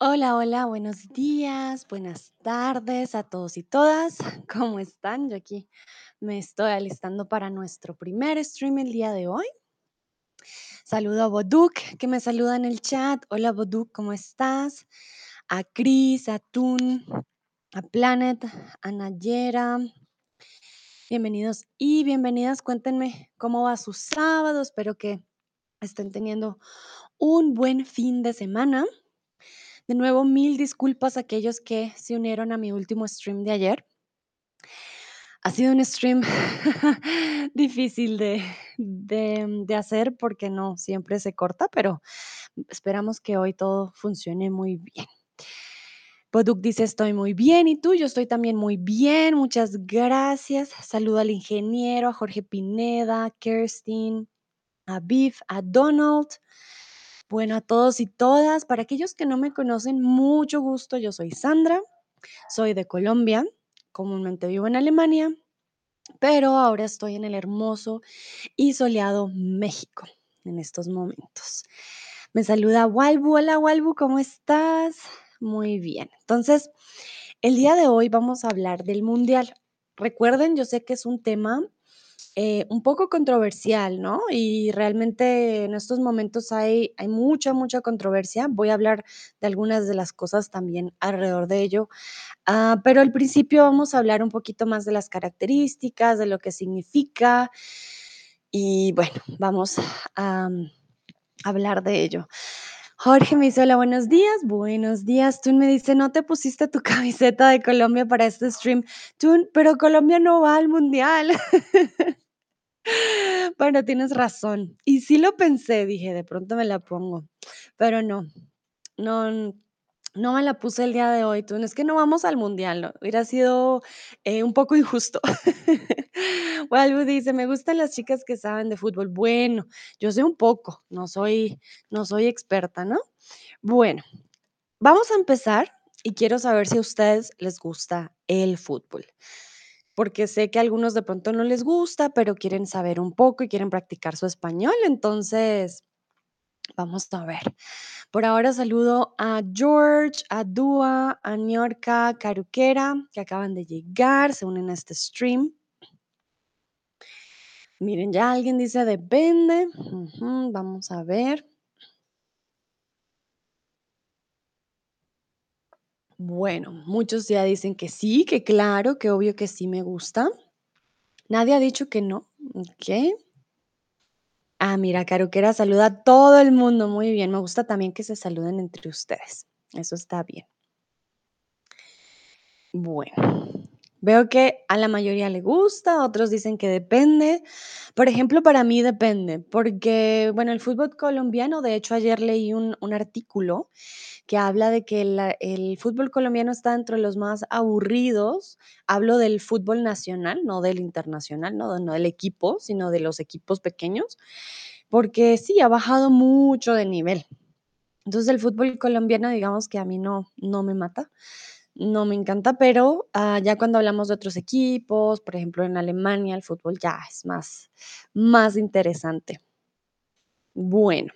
Hola, hola, buenos días, buenas tardes a todos y todas. ¿Cómo están? Yo aquí me estoy alistando para nuestro primer stream el día de hoy. Saludo a Boduk, que me saluda en el chat. Hola, Boduk, ¿cómo estás? A Chris, a Tun, a Planet, a Nayera. Bienvenidos y bienvenidas. Cuéntenme cómo va su sábado. Espero que estén teniendo un buen fin de semana. De nuevo, mil disculpas a aquellos que se unieron a mi último stream de ayer. Ha sido un stream difícil de, de, hacer porque no siempre se corta, pero esperamos que hoy todo funcione muy bien. Poduk dice, estoy muy bien. ¿Y tú? Yo estoy también muy bien. Muchas gracias. Saludo al ingeniero, a Jorge Pineda, a Kerstin, a Biff, a Donald. Bueno, a todos y todas, para aquellos que no me conocen, mucho gusto. Yo soy Sandra, soy de Colombia, comúnmente vivo en Alemania, pero ahora estoy en el hermoso y soleado México en estos momentos. Me saluda Walbu. Hola Walbu, ¿cómo estás? Muy bien. Entonces, el día de hoy vamos a hablar del Mundial. Recuerden, yo sé que es un tema eh, un poco controversial, ¿no? Y realmente en estos momentos hay, mucha, mucha controversia. Voy a hablar de algunas de las cosas también alrededor de ello. Ah, pero al principio vamos a hablar un poquito más de las características, de lo que significa. Y bueno, vamos a, mm, hablar de ello. Jorge me dice, hola, buenos días, buenos días. Tú me dice, no te pusiste tu camiseta de Colombia para este stream. Tú, pero Colombia no va al mundial. Bueno, tienes razón. Y sí lo pensé, dije, de pronto me la pongo, pero no, no, no me la puse el día de hoy. Tú, es que no vamos al mundial. Hubiera sido eh, un poco injusto. Walbu dice, me gustan las chicas que saben de fútbol. Bueno, yo sé un poco, no soy, no soy experta, ¿no? Bueno, vamos a empezar y quiero saber si a ustedes les gusta el fútbol porque sé que a algunos de pronto no les gusta, pero quieren saber un poco y quieren practicar su español. Entonces, vamos a ver. Por ahora saludo a George, a Dua, a Niorca, Caruquera, que acaban de llegar, se unen a este stream. Miren, ya alguien dice depende. Vamos a ver. Bueno, muchos ya dicen que sí, que claro, que obvio que sí me gusta. Nadie ha dicho que no. Ok. Ah, mira, Caruquera saluda a todo el mundo. Muy bien. Me gusta también que se saluden entre ustedes. Eso está bien. Bueno, veo que a la mayoría le gusta, otros dicen que depende. Por ejemplo, para mí depende, porque, bueno, el fútbol colombiano, de hecho, ayer leí un, un artículo que habla de que el fútbol colombiano está entre los más aburridos. Hablo del fútbol nacional, no del internacional, no, no del equipo, sino de los equipos pequeños porque sí, ha bajado mucho de nivel. Entonces, el fútbol colombiano, digamos que a mí no, no me mata, no me encanta, pero ah, ya cuando hablamos de otros equipos, por ejemplo, en Alemania, el fútbol ya es más, más interesante. Bueno,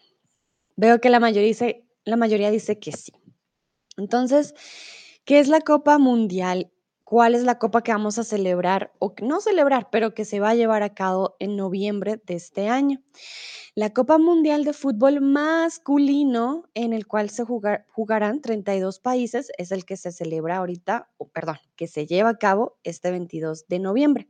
veo que la mayoría dice, la mayoría dice que sí. Entonces, ¿qué es la Copa Mundial? ¿Cuál es la copa que vamos a celebrar? O no celebrar, pero que se va a llevar a cabo en noviembre de este año. La Copa Mundial de Fútbol masculino, en el cual se jugar- jugarán 32 países, es el que se celebra ahorita, o perdón, que se lleva a cabo este 22 de noviembre.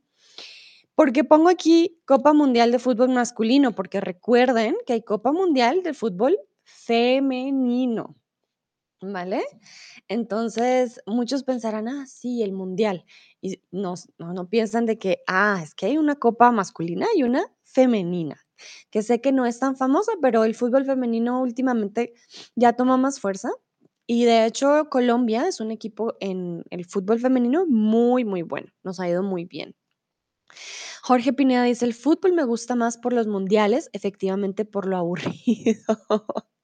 ¿Por qué pongo aquí Copa Mundial de Fútbol masculino? Porque recuerden que hay Copa Mundial de Fútbol femenino, ¿vale? Entonces, muchos pensarán, ah, sí, el mundial. Y no, no piensan de que, ah, es que hay una copa masculina y una femenina, que sé que no es tan famosa, pero el fútbol femenino últimamente ya toma más fuerza. Y de hecho, Colombia es un equipo en el fútbol femenino muy, muy bueno. Nos ha ido muy bien. Jorge Pineda dice, el fútbol me gusta más por los mundiales, efectivamente por lo aburrido.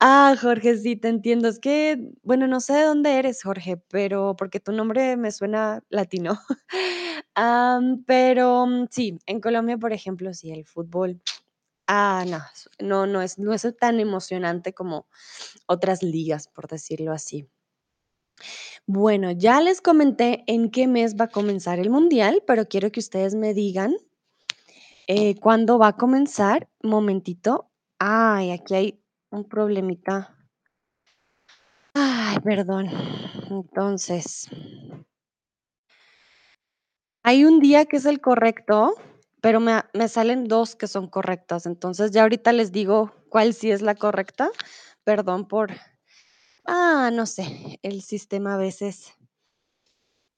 Ah, Jorge, sí, te entiendo. Es que, bueno, no sé de dónde eres, Jorge, pero porque tu nombre me suena latino. Pero mm, sí, en Colombia, por ejemplo, sí, el fútbol Ah, no, no no es no es tan emocionante como otras ligas, por decirlo así. Bueno, ya les comenté en qué mes va a comenzar el mundial, pero quiero que ustedes me digan, eh, cuándo va a comenzar. Momentito. Ay, aquí hay un problemita. Ay, perdón. Entonces hay un día que es el correcto, pero me me salen 2 que son correctas. Entonces, ya ahorita les digo cuál sí es la correcta. Perdón por ah, no sé, el sistema a veces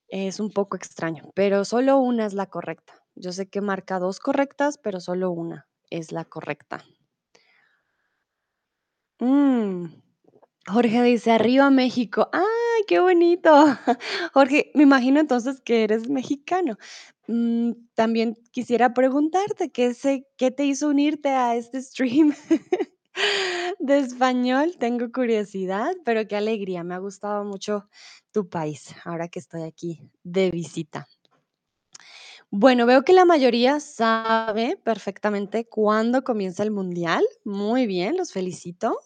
es un poco extraño, pero solo una es la correcta. Yo sé que marca 2 correctas, pero solo una es la correcta. Mm. Jorge dice: "Arriba México". ¡Ay, qué bonito! Jorge, me imagino entonces que eres mexicano. Mm, también quisiera preguntarte, ¿qué se qué te hizo unirte a este stream de español? Tengo curiosidad, pero qué alegría, me ha gustado mucho tu país, ahora que estoy aquí de visita. Bueno, veo que la mayoría sabe perfectamente cuándo comienza el mundial. Muy bien, los felicito.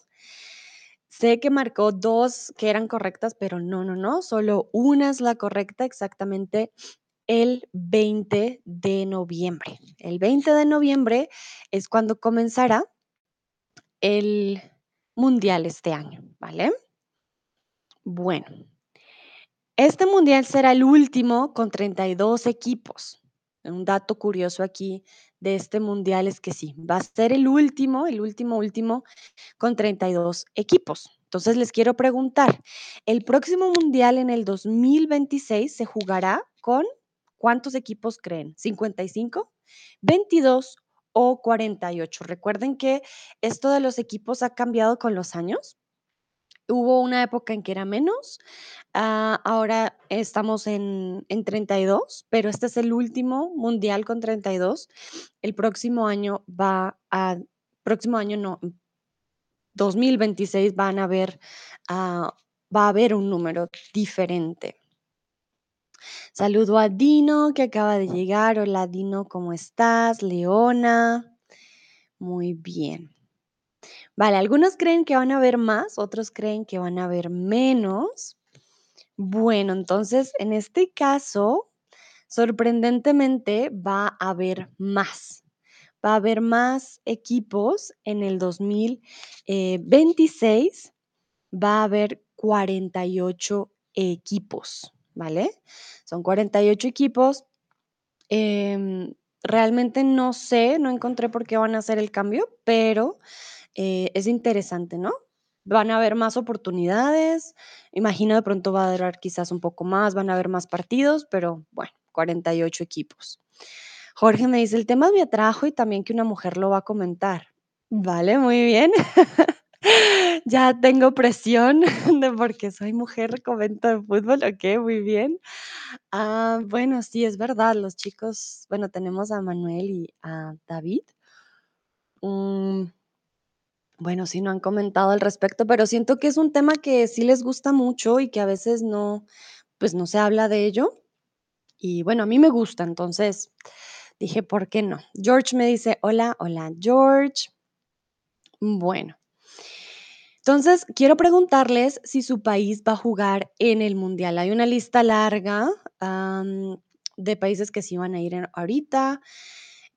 Sé que marcó 2 que eran correctas, pero no, no, no, solo una es la correcta, exactamente el 20 de noviembre. El 20 de noviembre es cuando comenzará el mundial este año, ¿vale? Bueno. Este mundial será el último con 32 equipos. Un dato curioso aquí de este mundial es que sí, va a ser el último, el último, último con 32 equipos. Entonces, les quiero preguntar, ¿el próximo mundial en el 2026 se jugará con cuántos equipos creen? ¿55, 22 o 48? Recuerden que esto de los equipos ha cambiado con los años. Hubo una época en que era menos, ah, ahora estamos en en 32, pero este es el último mundial con 32. El próximo año va a próximo año no, 2026 van a haber, ah, va a haber un número diferente. Saludo a Dino, que acaba de llegar. Hola, Dino, ¿cómo estás? Leona. Muy bien. Vale, algunos creen que van a haber más, otros creen que van a haber menos. Bueno, entonces, en este caso, sorprendentemente, va a haber más. Va a haber más equipos en el 2000, eh, 26, va a haber 48 equipos, ¿vale? Son 48 equipos. Em, realmente no sé, no encontré por qué van a hacer el cambio, pero, eh, es interesante, ¿no? Van a haber más oportunidades, imagino de pronto va a durar quizás un poco más, van a haber más partidos, pero bueno, 48 equipos. Jorge me dice: "El tema me atrajo y también que una mujer lo va a comentar". Vale, muy bien. Ya tengo presión de porque soy mujer, comento de fútbol, okey, muy bien. Ah, bueno, sí, es verdad, los chicos, bueno, tenemos a Manuel y a David. Mm. Bueno, sí, no han comentado al respecto, pero siento que es un tema que sí les gusta mucho y que a veces no, pues, no se habla de ello. Y bueno, a mí me gusta, entonces dije: "¿Por qué no?". George me dice: "Hola, hola, George". Bueno. Entonces, quiero preguntarles si su país va a jugar en el mundial. Hay una lista larga, de países que sí van a ir en ahorita.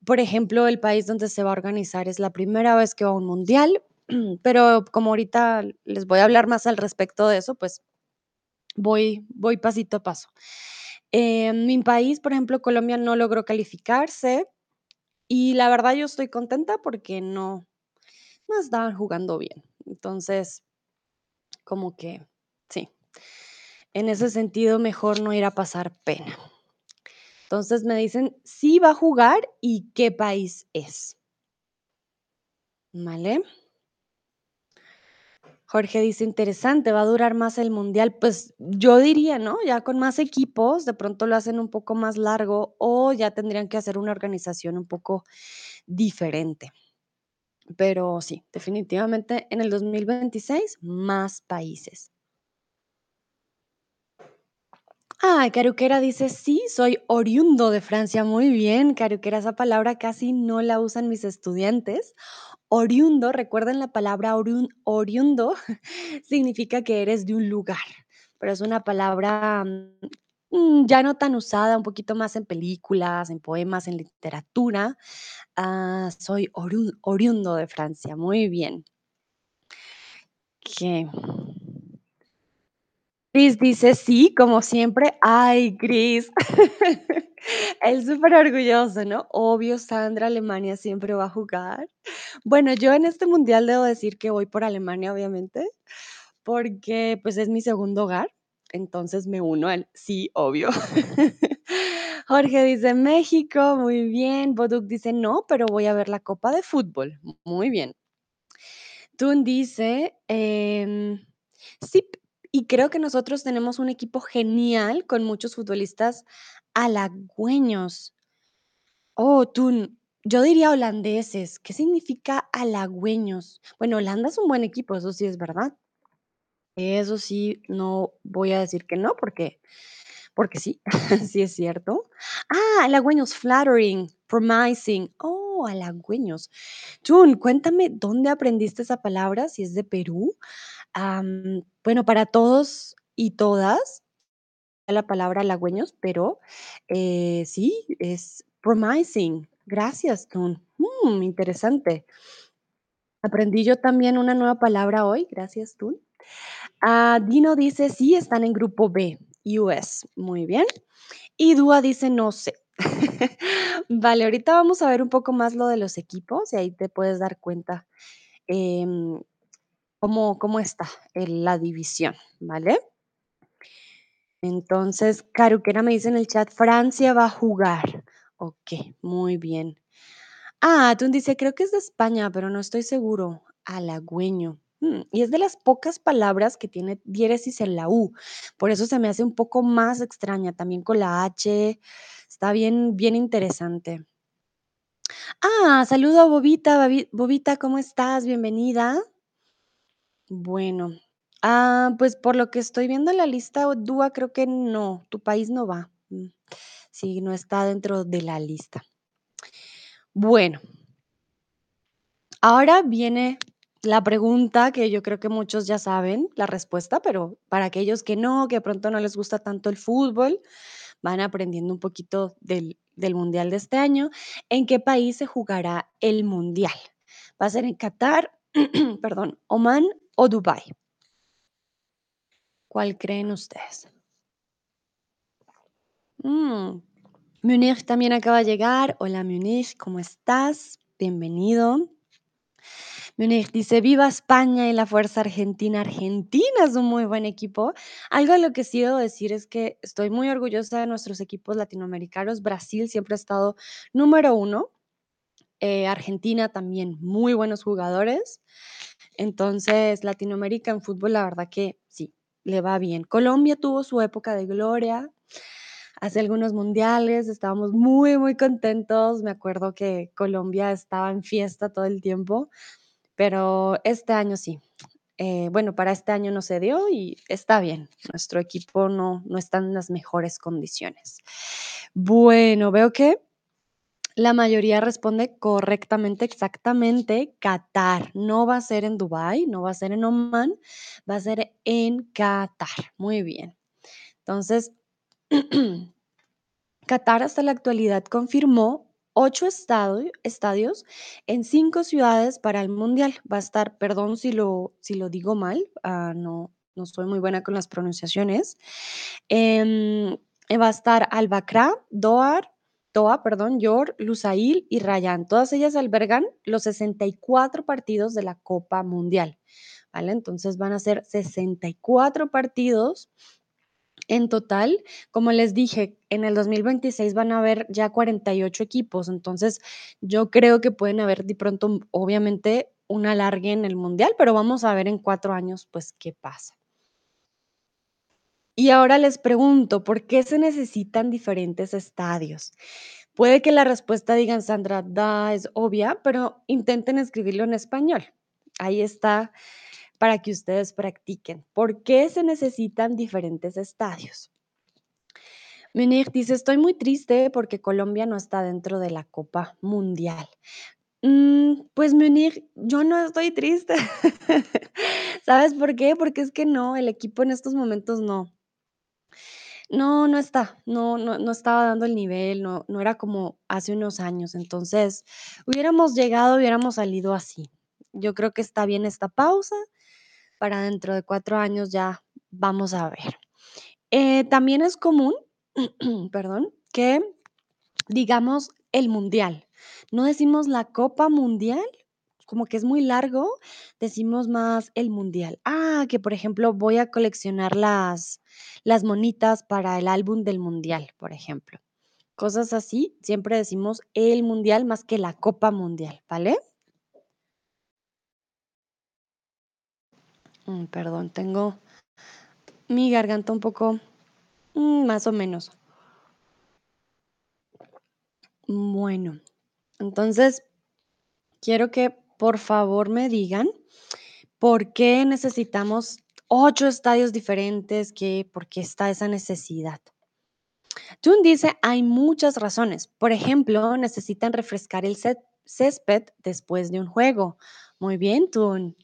Por ejemplo, el país donde se va a organizar es la primera vez que va a un mundial, pero como ahorita les voy a hablar más al respecto de eso, pues voy voy pasito a paso. Mi país, por ejemplo, Colombia no logró calificarse, y la verdad yo estoy contenta porque no no estaban jugando bien. Entonces, como que sí. En ese sentido, mejor no ir a pasar pena. Entonces, me dicen si va a jugar y qué país es. ¿Vale? Jorge dice: "Interesante, va a durar más el mundial". Pues, yo diría, ¿no? Ya con más equipos, de pronto lo hacen un poco más largo, o ya tendrían que hacer una organización un poco diferente. Pero sí, definitivamente en el 2026, más países. Ah, Caruquera dice, sí, soy oriundo de Francia. Muy bien, Caruquera, esa palabra casi no la usan mis estudiantes. Oriundo, recuerden la palabra oriun- oriundo, significa que eres de un lugar, pero es una palabra mm, ya no tan usada, un poquito más en películas, en poemas, en literatura. Ah, soy oriun- oriundo de Francia. Muy bien. ¿Qué? Chris dice sí, como siempre. Ay, Chris. Él súper orgulloso, ¿no? Obvio, Sandra, Alemania siempre va a jugar. Bueno, yo en este mundial debo decir que voy por Alemania, obviamente, porque pues es mi segundo hogar, entonces me uno al sí, obvio. Jorge dice México, muy bien. Boduk dice no, pero voy a ver la Copa de Fútbol. Muy bien. Tun dice, em, sí, y creo que nosotros tenemos un equipo genial con muchos futbolistas halagüeños. Oh, Tun, yo diría holandeses. ¿Qué significa halagüeños? Bueno, Holanda es un buen equipo, eso sí es verdad. Eso sí, no voy a decir que no, porque, porque sí, sí es cierto. Ah, halagüeños, flattering, promising. Oh, halagüeños. Tun, cuéntame dónde aprendiste esa palabra, si es de Perú. Bueno, para todos y todas, la palabra halagüeños, pero eh, sí, es promising. Gracias, Tun. Mm, interesante. Aprendí yo también una nueva palabra hoy. Gracias, Tun. Ah, Dino dice, sí, están en grupo B, US. Muy bien. Y Dúa dice, no sé. Vale, ahorita vamos a ver un poco más lo de los equipos y ahí te puedes dar cuenta em, cómo, cómo está la división, ¿vale? Entonces, Caruquera me dice en el chat, Francia va a jugar. Ok, muy bien. Ah, tú dice, creo que es de España, pero no estoy seguro. Halagüeño. Mm, y es de las pocas palabras que tiene diéresis en la U. Por eso se me hace un poco más extraña, también con la H. Está bien, bien interesante. Ah, saludo a Bobita. Bobita, ¿cómo estás? Bienvenida. Bueno, ah, pues por lo que estoy viendo en la lista, Dúa, creo que no, tu país no va. Mm, Sí, no está dentro de la lista. Bueno, ahora viene la pregunta que yo creo que muchos ya saben la respuesta, pero para aquellos que no, que de pronto no les gusta tanto el fútbol, van aprendiendo un poquito del, del mundial de este año. ¿En qué país se jugará el mundial? ¿Va a ser en Qatar, perdón, Oman o Dubái? ¿Cuál creen ustedes? Mm, Munich también acaba de llegar. Hola Munich, ¿cómo estás? Bienvenido. Munich dice, viva España y la Fuerza Argentina. Argentina es un muy buen equipo. Algo de lo que sí debo decir es que estoy muy orgullosa de nuestros equipos latinoamericanos. Brasil siempre ha estado número uno. Eh, Argentina también, muy buenos jugadores. Entonces, Latinoamérica en fútbol, la verdad que le va bien. Colombia tuvo su época de gloria, hace algunos mundiales, estábamos muy, muy contentos. Me acuerdo que Colombia estaba en fiesta todo el tiempo, pero este año sí. Eh, bueno, para este año no se dio y está bien. Nuestro equipo no, no está en las mejores condiciones. Bueno, veo que la mayoría responde correctamente, exactamente. Qatar. No va a ser en Dubái, no va a ser en Oman, va a ser en Qatar. Muy bien. Entonces, Qatar hasta la actualidad confirmó ocho estadios en cinco ciudades para el Mundial. Va a estar, perdón si lo, si lo digo mal, ah, no, no soy muy buena con las pronunciaciones. Em, va a estar Al-Bakra, Doha, Doha, perdón, Yor, Lusail y Rayán. Todas ellas albergan los 64 partidos de la Copa Mundial. ¿Vale? Entonces van a ser 64 partidos en total, como les dije, en el 2026 van a haber ya 48 equipos, entonces yo creo que pueden haber de pronto, obviamente, un alargue en el mundial, pero vamos a ver en cuatro años, pues, qué pasa. Y ahora les pregunto, ¿por qué se necesitan diferentes estadios? Puede que la respuesta digan, Sandra, da, es obvia, pero intenten escribirlo en español. Ahí está para que ustedes practiquen. ¿Por qué se necesitan diferentes estadios? Munir dice, estoy muy triste porque Colombia no está dentro de la Copa Mundial. Mm, pues Munir, yo no estoy triste. ¿Sabes por qué? Porque es que no, el equipo en estos momentos no. No, no está, no no no estaba dando el nivel, no no era como hace unos años. Entonces, hubiéramos llegado, hubiéramos salido así. Yo creo que está bien esta pausa, para dentro de 4 años ya vamos a ver. Eh, también es común, perdón, que digamos el mundial. No decimos la Copa Mundial, como que es muy largo, decimos más el mundial. Ah, que por ejemplo, voy a coleccionar las las monitas para el álbum del mundial, por ejemplo. Cosas así, siempre decimos el mundial más que la Copa Mundial, ¿vale? Mm, perdón, tengo mi garganta un poco, mm, más o menos. Bueno, entonces quiero que por favor me digan por qué necesitamos 8 estadios diferentes, qué, por qué está esa necesidad. Tun dice, hay muchas razones. Por ejemplo, necesitan refrescar el cé- césped después de un juego. Muy bien, Tun.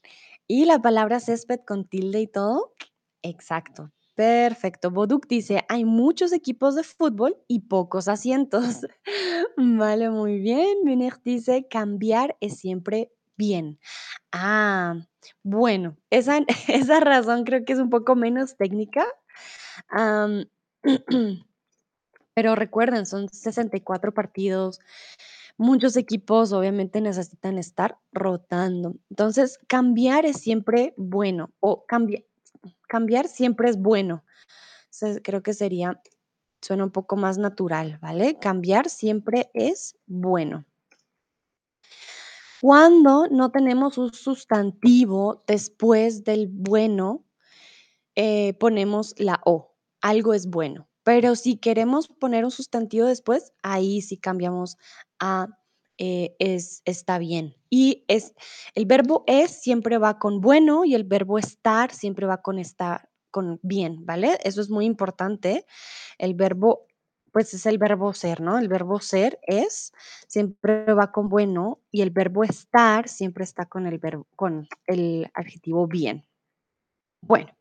¿Y la palabra césped con tilde y todo? Exacto. Perfecto. Boduk dice, hay muchos equipos de fútbol y pocos asientos. Vale, muy bien. Munich dice, cambiar es siempre bien. Ah, bueno, esa, esa razón creo que es un poco menos técnica. Pero recuerden, son 64 partidos, muchos equipos obviamente necesitan estar rotando. Entonces, cambiar es siempre bueno o cambia- cambiar siempre es bueno. Creo que sería, suena un poco más natural, ¿vale? Cambiar siempre es bueno. Cuando no tenemos un sustantivo después del bueno, eh, ponemos la o. Algo es bueno. Pero si queremos poner un sustantivo después, ahí sí cambiamos a eh, es, está bien. Y es, el verbo es siempre va con bueno y el verbo estar siempre va con estar, con bien, ¿vale? Eso es muy importante. El verbo, pues es el verbo ser, ¿no? El verbo ser es siempre va con bueno y el verbo estar siempre está con el verbo, con el adjetivo bien. Bueno.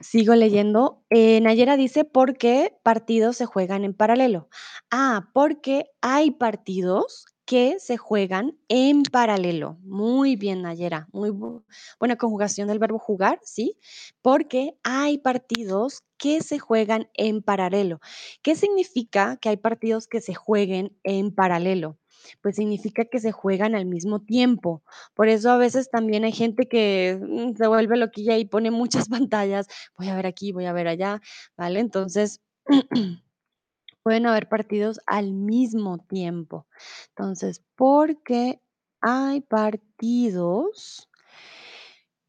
Sigo leyendo. Eh, Nayera dice, ¿por qué partidos se juegan en paralelo? Ah, porque hay partidos que se juegan en paralelo. Muy bien, Nayera. Muy bu- buena conjugación del verbo jugar, ¿sí? Porque hay partidos que se juegan en paralelo. ¿Qué significa que hay partidos que se jueguen en paralelo? Pues significa que se juegan al mismo tiempo. Por eso a veces también hay gente que mm, se vuelve loquilla y pone muchas pantallas voy a ver aquí, voy a ver allá, ¿vale? Entonces, pueden haber partidos al mismo tiempo. Entonces, porque hay partidos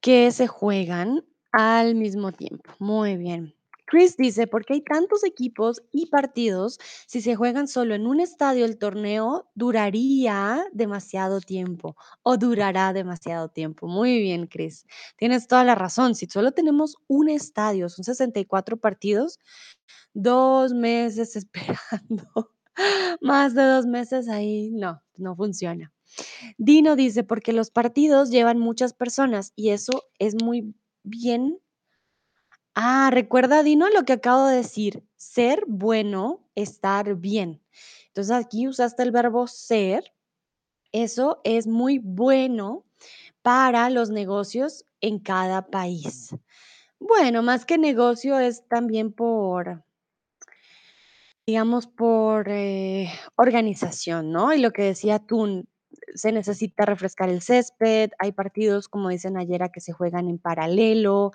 que se juegan al mismo tiempo. Muy bien. Chris dice, ¿por qué hay tantos equipos y partidos? Si se juegan solo en un estadio, el torneo duraría demasiado tiempo o durará demasiado tiempo. Muy bien, Chris. Tienes toda la razón. Si solo tenemos un estadio, son 64 partidos, dos meses esperando. Más de dos meses ahí, no, no funciona. Dino dice, porque los partidos llevan muchas personas y eso es muy bien. Ah, recuerda, Dino, lo que acabo de decir, ser bueno, estar bien. Entonces aquí usaste el verbo ser, eso es muy bueno para los negocios en cada país. Bueno, más que negocio es también por, digamos, por eh, organización, ¿no? Y lo que decía tú, se necesita refrescar el césped, hay partidos, como dicen ayer, que se juegan en paralelo.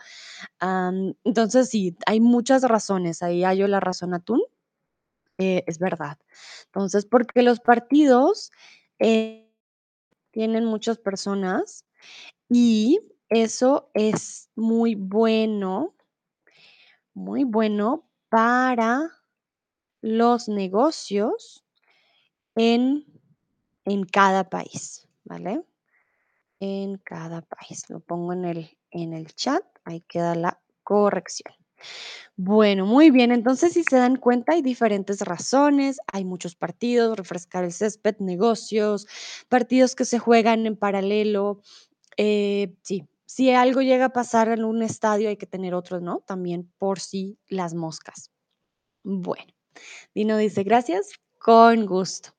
entonces, sí, hay muchas razones, ahí hallo la razón atún, eh, es verdad. Entonces, porque los partidos eh, tienen muchas personas y eso es muy bueno, muy bueno para los negocios en, en cada país, ¿vale? En cada país. Lo pongo en el, en el chat, ahí queda la corrección. Bueno, muy bien. Entonces, si se dan cuenta, hay diferentes razones. Hay muchos partidos, refrescar el césped, negocios, partidos que se juegan en paralelo. Eh, sí, si algo llega a pasar en un estadio, hay que tener otros, ¿no? También por si las moscas. Bueno, Dino dice, gracias, con gusto.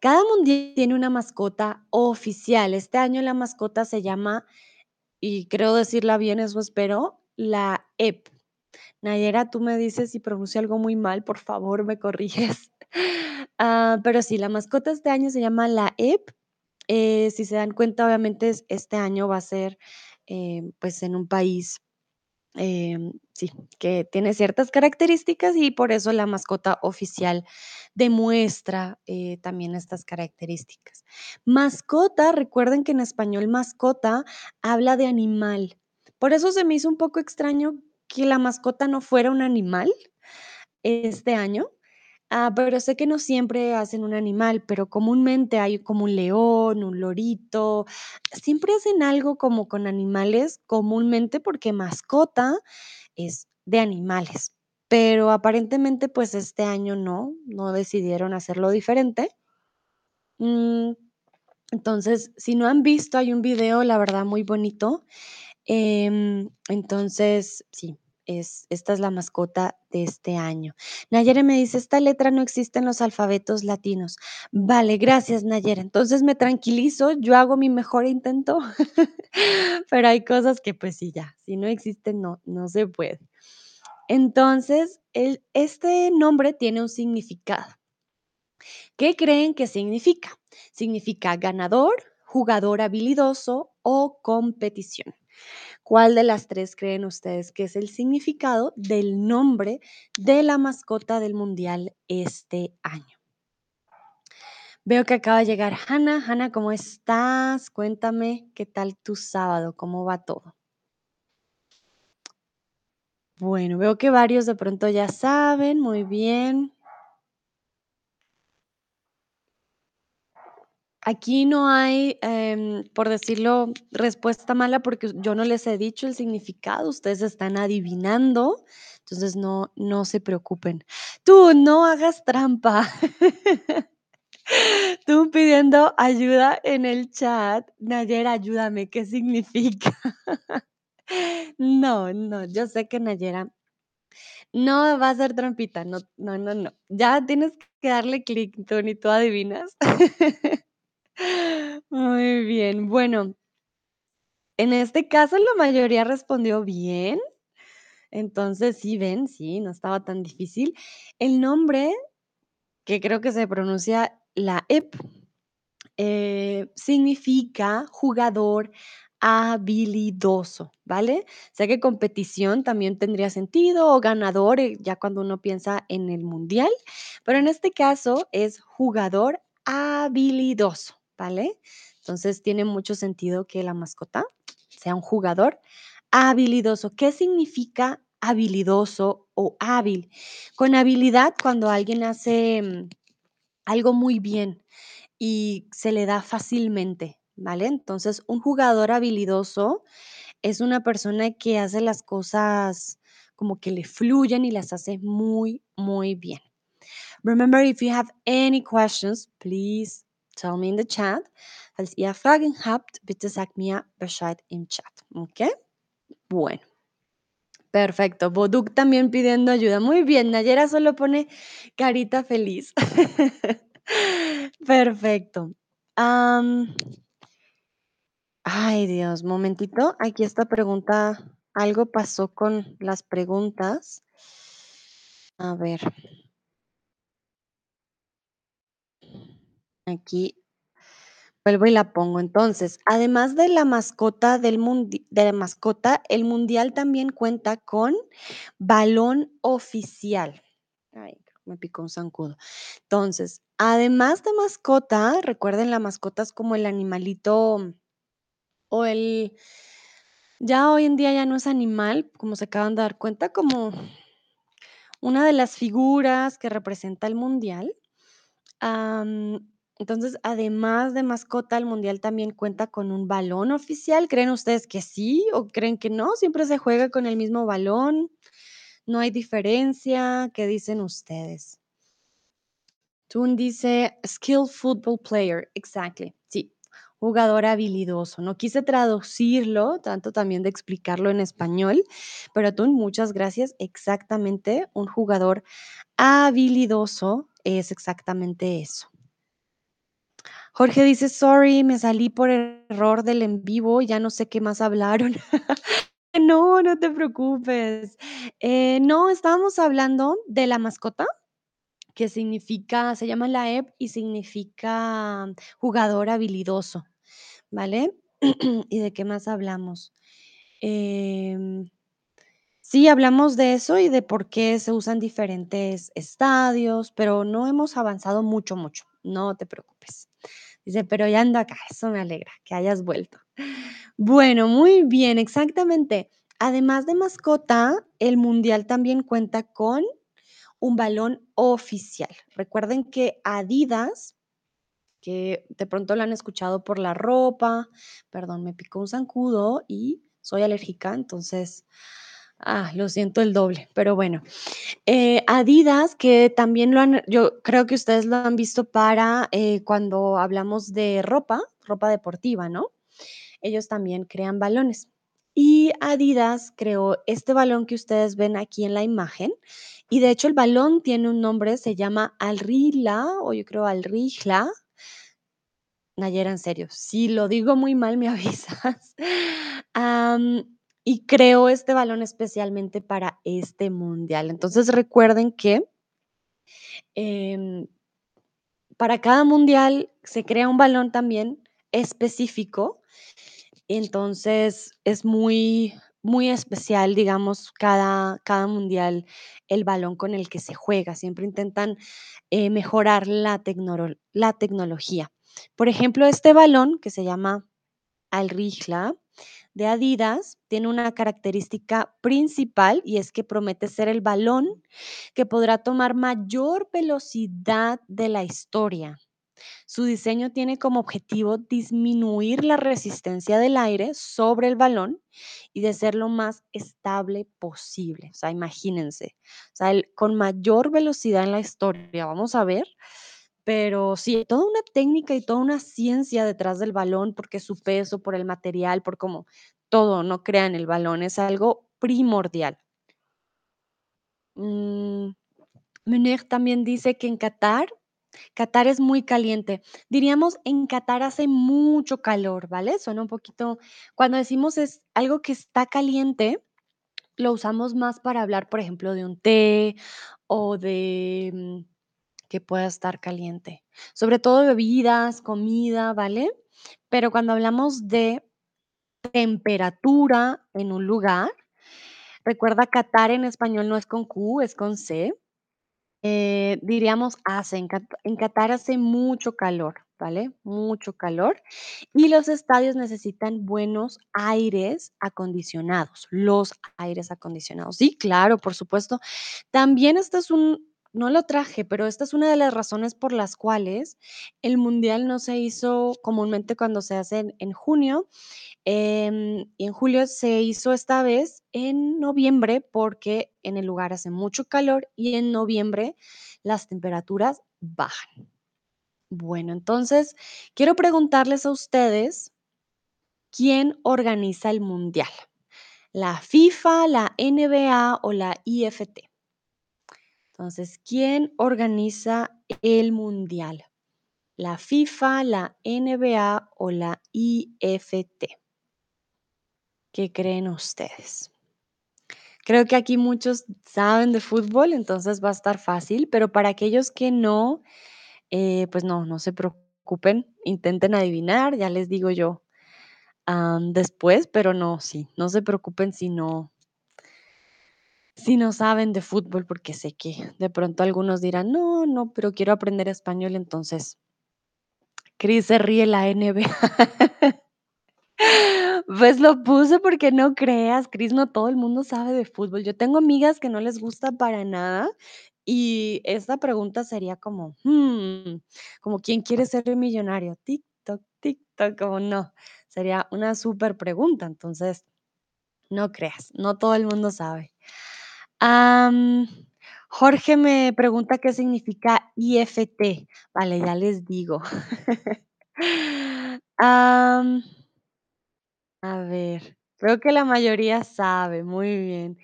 Cada mundial tiene una mascota oficial. Este año la mascota se llama, y creo decirla bien, eso espero, la EP. Nayera, tú me dices si pronuncio algo muy mal, por favor, me corriges. Ah, pero sí, la mascota este año se llama la EP. Eh, si se dan cuenta, obviamente es- este año va a ser eh, pues en un país Em, sí, que tiene ciertas características y por eso la mascota oficial demuestra eh, también estas características. Mascota, recuerden que en español mascota habla de animal. Por eso se me hizo un poco extraño que la mascota no fuera un animal este año. Ah, pero sé que no siempre hacen un animal, pero comúnmente hay como un león, un lorito. Siempre hacen algo como con animales, comúnmente porque mascota es de animales. Pero aparentemente, pues este año no, no decidieron hacerlo diferente. Mm, entonces, si no han visto, hay un video, la verdad, muy bonito Em, entonces, sí, es, esta es la mascota de este año. Nayera me dice, esta letra no existe en los alfabetos latinos. Vale, gracias, Nayera. Entonces me tranquilizo, yo hago mi mejor intento, pero hay cosas que pues sí, ya, si no existen, no, no se puede. Entonces, este nombre tiene un significado. ¿Qué creen que significa? Significa ganador, jugador habilidoso o competición. ¿Cuál de las tres creen ustedes que es el significado del nombre de la mascota del mundial este año? Veo que acaba de llegar Hanna. Hanna, ¿cómo estás? Cuéntame qué tal tu sábado, cómo va todo. Bueno, veo que varios de pronto ya saben, muy bien. Aquí no hay, em, por decirlo, respuesta mala porque yo no les he dicho el significado, ustedes están adivinando, entonces no, no se preocupen. Tú no hagas trampa. Tú pidiendo ayuda en el chat. Nayera, ayúdame, ¿qué significa? No, no, yo sé que Nayera no va a ser trampita, no, no, no, no. Ya tienes que darle clic, tú ni tú adivinas. Muy bien, bueno, en este caso la mayoría respondió bien, entonces sí, ven, sí, no estaba tan difícil. El nombre, que creo que se pronuncia la EP, eh, significa jugador habilidoso, ¿vale? Sé que competición también tendría sentido o ganador, eh, ya cuando uno piensa en el mundial, pero en este caso es jugador habilidoso, ¿vale? Entonces tiene mucho sentido que la mascota sea un jugador habilidoso. ¿Qué significa habilidoso o hábil? Con habilidad, cuando alguien hace mm, algo muy bien y se le da fácilmente, ¿vale? Entonces, un jugador habilidoso es una persona que hace las cosas como que le fluyen y las hace muy, muy bien. Remember, if you have any questions, please tell me in the chat. Falls ihr Fragen habt, bitte sagt mir Bescheid Chat, ¿ok? Bueno, perfecto. Boduk también pidiendo ayuda. Muy bien, Nayera solo pone carita feliz. Perfecto. Ay, Dios, momentito. Aquí esta pregunta, algo pasó con las preguntas. A ver, aquí vuelvo y la pongo. Entonces, además de la mascota del de la mascota, el mundial también cuenta con balón oficial. Ay, me picó un zancudo. Entonces, además de mascota, recuerden la mascota es como el animalito o el Ya hoy en día ya no es animal, como se acaban de dar cuenta, como una de las figuras que representa el mundial. Entonces, además de mascota, el mundial también cuenta con un balón oficial. ¿Creen ustedes que sí o creen que no? Siempre se juega con el mismo balón. No hay diferencia. ¿Qué dicen ustedes? Tun dice skill football player. Exactly. Sí, jugador habilidoso. No quise traducirlo, tanto también de explicarlo en español, pero Tun, muchas gracias. Exactamente, un jugador habilidoso es exactamente eso. Jorge dice, sorry, me salí por error del en vivo, ya no sé qué más hablaron. no, no te preocupes. Eh, no, estábamos hablando de la mascota, que significa, se llama la EP y significa jugador habilidoso, ¿vale? ¿Y de qué más hablamos? Em, sí, hablamos de eso y de por qué se usan diferentes estadios, pero no hemos avanzado mucho, mucho. No te preocupes. Dice, pero ya ando acá, eso me alegra que hayas vuelto. Bueno, muy bien, exactamente. Además de mascota, el mundial también cuenta con un balón oficial. Recuerden que Adidas, que de pronto lo han escuchado por la ropa, perdón, me picó un zancudo y soy alérgica, entonces, ah, lo siento el doble, pero bueno. Eh, Adidas, que también lo han, yo creo que ustedes lo han visto para eh, cuando hablamos de ropa, ropa deportiva, ¿no? Ellos también crean balones. Y Adidas creó este balón que ustedes ven aquí en la imagen. Y de hecho el balón tiene un nombre, se llama Alrila, o yo creo Alrijla. Nayera, en serio, si lo digo muy mal, me avisas. Y creó este balón especialmente para este mundial. Entonces recuerden que em, para cada mundial se crea un balón también específico. Entonces es muy, muy especial, digamos, cada, cada mundial, el balón con el que se juega. Siempre intentan eh, mejorar la, la tecnología. Por ejemplo, este balón que se llama Alrijla de Adidas tiene una característica principal y es que promete ser el balón que podrá tomar mayor velocidad de la historia. Su diseño tiene como objetivo disminuir la resistencia del aire sobre el balón y de ser lo más estable posible. O sea, imagínense, o sea, con mayor velocidad en la historia, vamos a ver, pero sí, toda una técnica y toda una ciencia detrás del balón, porque su peso, por el material, por cómo todo, no crean, el balón es algo primordial. Mm, también dice que en Qatar Qatar es muy caliente. Diríamos, en Qatar hace mucho calor, ¿vale? Suena un poquito, cuando decimos es algo que está caliente, lo usamos más para hablar, por ejemplo, de un té o de mm, que pueda estar caliente. Sobre todo bebidas, comida, ¿vale? Pero cuando hablamos de temperatura en un lugar, recuerda, Qatar en español no es con Q, es con C. Eh, diríamos hace, en en Qatar hace mucho calor, ¿vale? Mucho calor, y los estadios necesitan buenos aires acondicionados, los aires acondicionados. Sí, claro, por supuesto. También este es un no lo traje, pero esta es una de las razones por las cuales el mundial no se hizo comúnmente cuando se hace en junio, Em, y en julio se hizo esta vez en noviembre porque en el lugar hace mucho calor y en noviembre las temperaturas bajan. Bueno, entonces quiero preguntarles a ustedes, ¿quién organiza el mundial? ¿La FIFA, la NBA o la IFT? Entonces, ¿quién organiza el mundial? ¿La FIFA, la NBA o la IFT? ¿Qué creen ustedes? Creo que aquí muchos saben de fútbol, entonces va a estar fácil, pero para aquellos que no, eh, pues no, no se preocupen, intenten adivinar, ya les digo yo después, pero no, sí, no se preocupen si no, si no saben de fútbol, porque sé que de pronto algunos dirán, no, no, pero quiero aprender español, entonces, Cris se ríe la NBA. Pues lo puse porque no creas, Cris, no todo el mundo sabe de fútbol. Yo tengo amigas que no les gusta para nada y esta pregunta sería como, hmm, como ¿quién quiere ser millonario? TikTok, TikTok, como no. Sería una súper pregunta, entonces no creas, no todo el mundo sabe. Jorge me pregunta qué significa IFT. Vale, ya les digo. A ver, creo que la mayoría sabe, muy bien.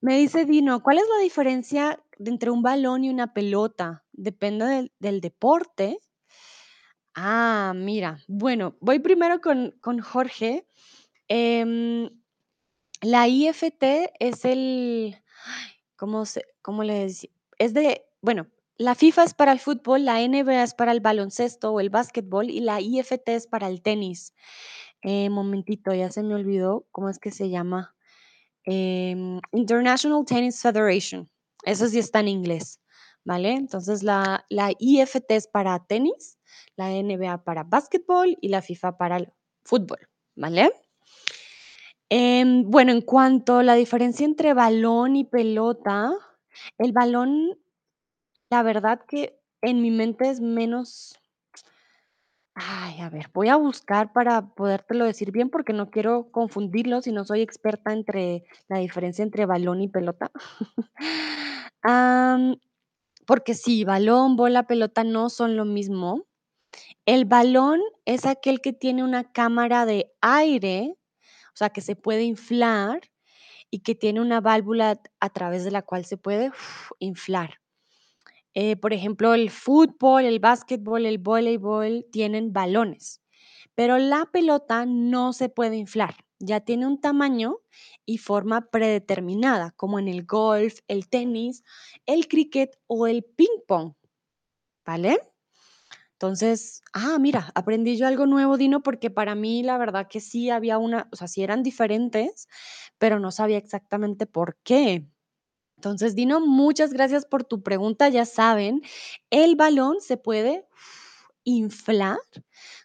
Me dice Dino, ¿cuál es la diferencia entre un balón y una pelota? ¿Depende del, del deporte? Ah, mira, bueno, voy primero con, con Jorge. Em, la IFT es el, ¿cómo se, cómo le decía? Es de, bueno, la FIFA es para el fútbol, la NBA es para el baloncesto o el básquetbol y la IFT es para el tenis. Eh, momentito, ya se me olvidó cómo es que se llama. Em, International Tennis Federation. Eso sí está en inglés, ¿vale? Entonces la, la IFT es para tenis, la NBA para básquetbol y la FIFA para el fútbol, ¿vale? Em, bueno, en cuanto a la diferencia entre balón y pelota, el balón, la verdad que en mi mente es menos Ay, a ver, voy a buscar para podértelo decir bien, porque no quiero confundirlos y no soy experta entre la diferencia entre balón y pelota. Porque sí, balón, bola, pelota no son lo mismo. El balón es aquel que tiene una cámara de aire, sea, que se puede inflar y que tiene una válvula a través de la cual se puede inflar. Eh, por ejemplo, el fútbol, el básquetbol, el voleibol tienen balones, pero la pelota no se puede inflar, ya tiene un tamaño y forma predeterminada, como en el golf, el tenis, el cricket o el ping pong, ¿vale? Entonces, ah, mira, aprendí yo algo nuevo, Dino, porque para mí la verdad que sí había una, o sea, sí eran diferentes, pero no sabía exactamente por qué. Entonces, Dino, muchas gracias por tu pregunta. Ya saben, el balón se puede inflar,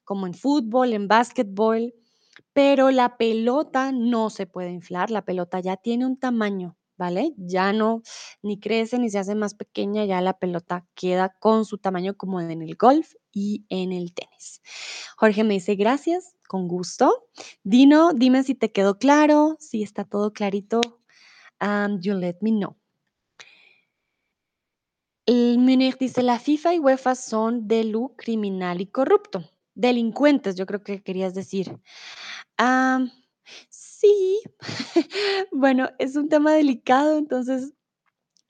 como en fútbol, en básquetbol, pero la pelota no se puede inflar. La pelota ya tiene un tamaño, ¿vale? Ya no ni crece ni se hace más pequeña, ya la pelota queda con su tamaño como en el golf y en el tenis. Jorge me dice gracias, con gusto. Dino, dime si te quedó claro, si está todo clarito. Um, you let me know. El Munich dice, la FIFA y UEFA son de lo criminal y corrupto. Delincuentes, yo creo que querías decir. Ah, sí. bueno, es un tema delicado, entonces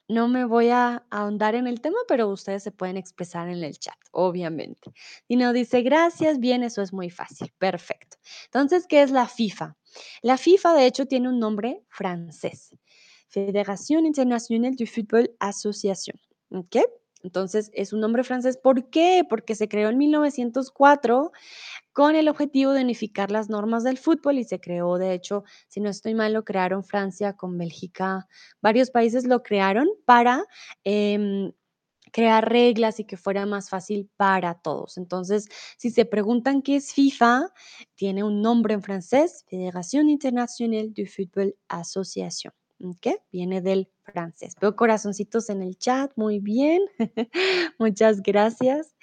no me voy a ahondar en el tema, pero ustedes se pueden expresar en el chat, obviamente. Y nos dice, gracias, bien, eso es muy fácil, perfecto. Entonces, ¿qué es la FIFA? La FIFA, de hecho, tiene un nombre francés. Fédération Internationale du Football Association. ¿Ok? Entonces, es un nombre francés. ¿Por qué? Porque se creó en 1904 con el objetivo de unificar las normas del fútbol y se creó, de hecho, si no estoy mal, lo crearon Francia con Bélgica, varios países lo crearon para em, crear reglas y que fuera más fácil para todos. Entonces, si se preguntan qué es FIFA, tiene un nombre en francés, Fédération Internationale du Football Association. ¿ok? Viene del francés. Veo corazoncitos en el chat, muy bien. Muchas gracias.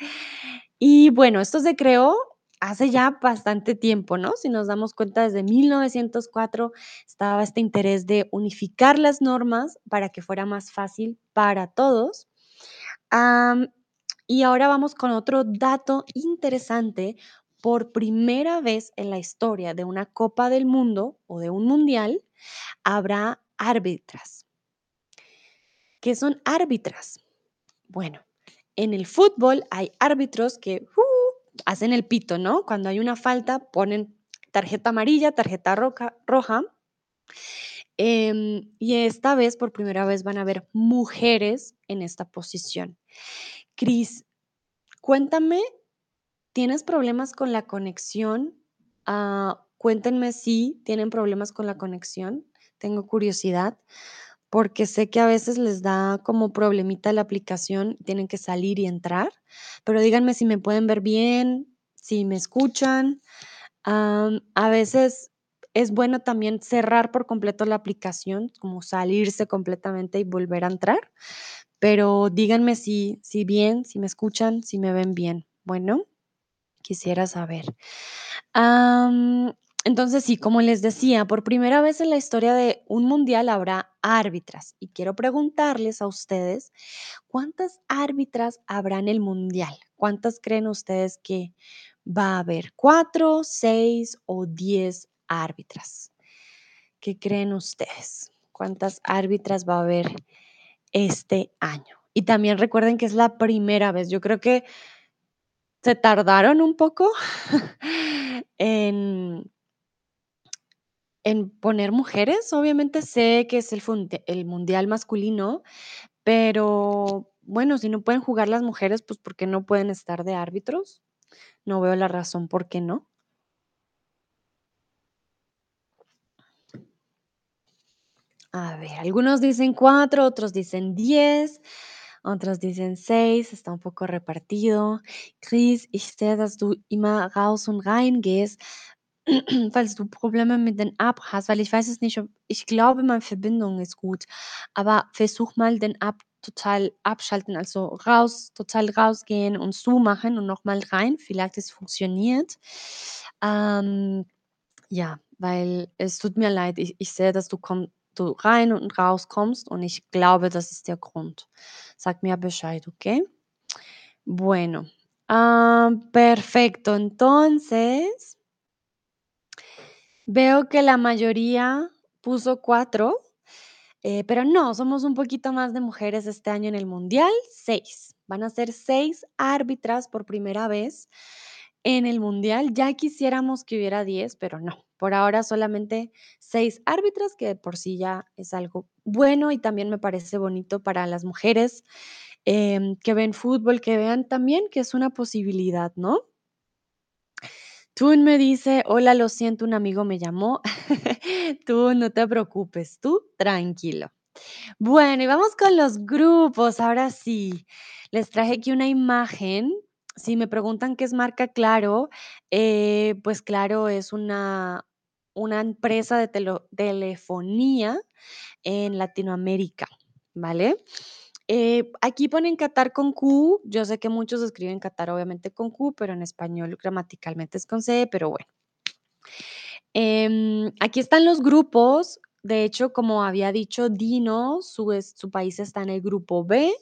Y bueno, esto se creó hace ya bastante tiempo, ¿no? Si nos damos cuenta, desde 1904 estaba este interés de unificar las normas para que fuera más fácil para todos. Y ahora vamos con otro dato interesante. Por primera vez en la historia de una Copa del Mundo o de un Mundial, habrá árbitras. ¿Qué son árbitras? Bueno, en el fútbol hay árbitros que uh, hacen el pito, ¿no? Cuando hay una falta, ponen tarjeta amarilla, tarjeta roja. roja. Em, y esta vez, por primera vez, van a haber mujeres en esta posición. Cris, cuéntame, ¿tienes problemas con la conexión? Ah, cuéntenme si tienen problemas con la conexión. Tengo curiosidad porque sé que a veces les da como problemita la aplicación, tienen que salir y entrar, pero díganme si me pueden ver bien, si me escuchan. A veces es bueno también cerrar por completo la aplicación, como salirse completamente y volver a entrar, pero díganme si, si bien, si me escuchan, si me ven bien. Bueno, quisiera saber. Entonces sí, como les decía, por primera vez en la historia de un mundial habrá árbitras y quiero preguntarles a ustedes, ¿cuántas árbitras habrá en el mundial? ¿Cuántas creen ustedes que va a haber? ¿Cuatro, seis o diez árbitras? ¿Qué creen ustedes? ¿Cuántas árbitras va a haber este año? Y también recuerden que es la primera vez. Yo creo que se tardaron un poco en, en poner mujeres. Obviamente sé que es el, el mundial masculino, pero bueno, si no pueden jugar las mujeres, pues ¿por qué no pueden estar de árbitros? No veo la razón por qué no. A ver, algunos dicen cuatro, otros dicen diez, otros dicen seis, está un poco repartido. Chris, ich sehe, dass du immer raus und rein falls du Probleme mit den App hast, weil ich weiß es nicht, ob ich glaube, meine Verbindung ist gut, aber versuch mal den App total abschalten, also raus, total rausgehen und zumachen und noch mal rein. Vielleicht es funktioniert. Ähm, ja, weil es tut mir leid, ich ich sehe, dass du komm du rein und rauskommst und ich glaube, das ist der Grund. Sag mir Bescheid, ¿okey? Bueno, ah, perfecto. Entonces, veo que la mayoría puso 4. Eh, pero no, somos un poquito más de mujeres este año en el mundial, 6. Van a ser 6 árbitras por primera vez en el mundial. Ya quisiéramos que hubiera 10, pero no. Por ahora solamente 6 árbitras, que por sí ya es algo bueno y también me parece bonito para las mujeres em, que ven fútbol, que vean también que es una posibilidad, ¿no? Tun me dice, hola, lo siento, un amigo me llamó. Tú no te preocupes, tú tranquilo. Bueno, y vamos con los grupos. Ahora sí, les traje aquí una imagen. Si me preguntan qué es marca Claro, eh, pues Claro es una, una empresa de telefonía en Latinoamérica, ¿vale? Eh, aquí ponen Qatar con Q. Yo sé que muchos escriben Qatar obviamente con Q, pero en español gramaticalmente es con C, pero bueno. Em, aquí están los grupos. De hecho, como había dicho Dino, su, país está en el grupo B.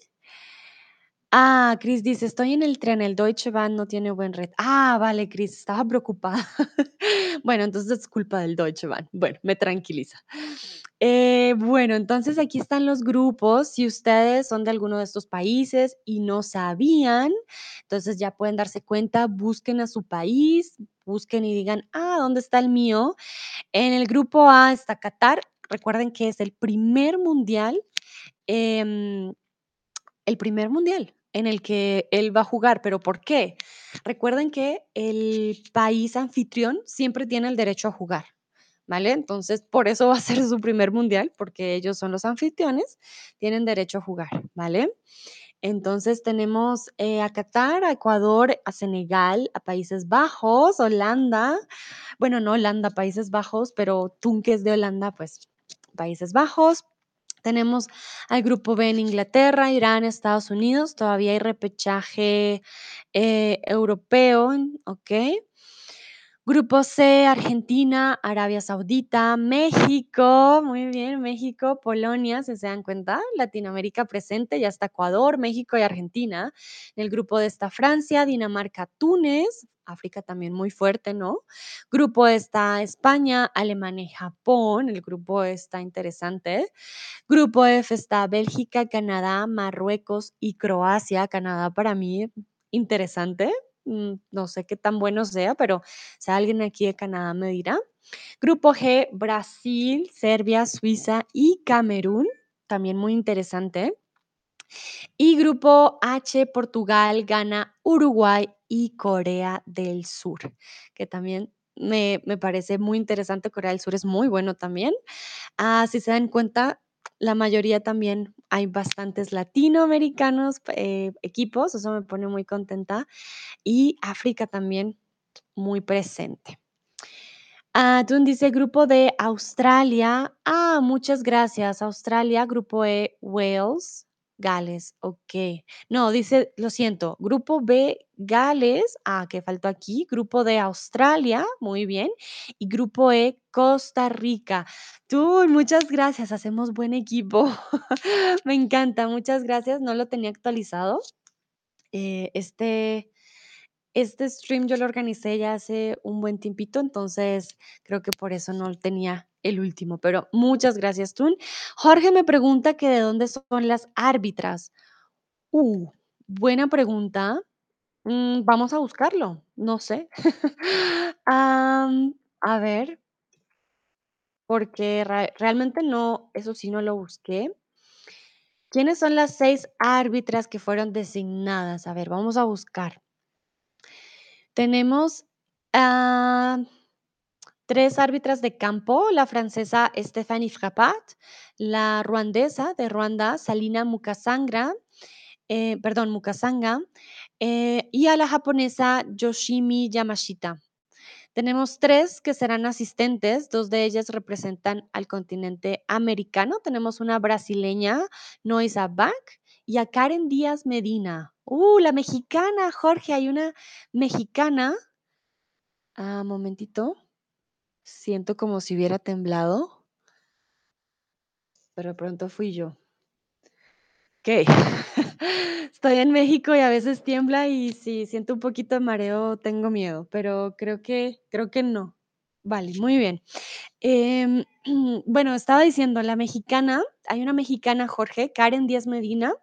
Ah, Chris dice, estoy en el tren, el Deutsche Bahn no tiene buen red. Ah, vale, Chris, estaba preocupada. Bueno, entonces es culpa del Deutsche Bahn. Bueno, me tranquiliza. Eh, bueno, entonces aquí están los grupos. Si ustedes son de alguno de estos países y no sabían, entonces ya pueden darse cuenta, busquen a su país, busquen y digan, ah, ¿dónde está el mío? En el grupo A está Qatar. Recuerden que es el primer mundial. em, el primer mundial en el que él va a jugar, pero ¿por qué? Recuerden que el país anfitrión siempre tiene el derecho a jugar, ¿vale? Entonces, por eso va a ser su primer mundial, porque ellos son los anfitriones, tienen derecho a jugar, ¿vale? Entonces tenemos eh, a Qatar, a Ecuador, a Senegal, a Países Bajos, Holanda, bueno, no Holanda, Países Bajos, pero tú que es de Holanda, pues Países Bajos, tenemos al grupo B en Inglaterra, Irán, Estados Unidos. Todavía hay repechaje eh, europeo, ¿ok? Grupo C, Argentina, Arabia Saudita, México, muy bien, México, Polonia, si se dan cuenta, Latinoamérica presente, ya está Ecuador, México y Argentina. En el grupo D está Francia, Dinamarca, Túnez, África también muy fuerte, ¿no? Grupo E está España, Alemania y Japón. El grupo E está interesante. Grupo F está Bélgica, Canadá, Marruecos y Croacia. Canadá para mí interesante. Mm, No sé qué tan bueno sea, pero si alguien aquí de Canadá me dirá. Grupo G, Brasil, Serbia, Suiza y Camerún. También muy interesante. Y grupo H, Portugal, Ghana, Uruguay y Corea del Sur, que también me, me parece muy interesante. Corea del Sur es muy bueno también. Ah, si se dan cuenta, la mayoría también hay bastantes latinoamericanos, eh, equipos, eso me pone muy contenta, y África también muy presente. Ah, dice grupo de Australia. Ah, muchas gracias. Australia, grupo E, Wales. Gales, okey. No, dice, lo siento, grupo B, Gales, ah, que faltó aquí, grupo D, Australia, muy bien, y grupo E, Costa Rica. Tú, muchas gracias, hacemos buen equipo. Me encanta, muchas gracias, no lo tenía actualizado. Eh, este este stream yo lo organicé ya hace un buen tiempito, entonces creo que por eso no tenía el último, pero muchas gracias, Tun. Jorge me pregunta que de dónde son las árbitras. Uh, buena pregunta. Mm, vamos a buscarlo, no sé. A ver, porque realmente no, eso sí no lo busqué. ¿Quiénes son las seis árbitras que fueron designadas? A ver, vamos a buscar. Tenemos a tres árbitras de campo, la francesa Stéphanie Frappart, la ruandesa de Ruanda, Salina Mukasangra, eh, perdón, Mukasanga, eh, y a la japonesa Yoshimi Yamashita. Tenemos tres que serán asistentes, dos de ellas representan al continente americano. Tenemos una brasileña, Noisa Bach, y a Karen Díaz Medina. Uh, la mexicana, Jorge, hay una mexicana. Ah, momentito. Siento como si hubiera temblado, pero pronto fui yo. Ok. Estoy en México y a veces tiembla y si siento un poquito de mareo, tengo miedo, pero creo que, creo que no. Vale, muy bien. Em, bueno, estaba diciendo, la mexicana, hay una mexicana, Jorge, Karen Díaz Medina,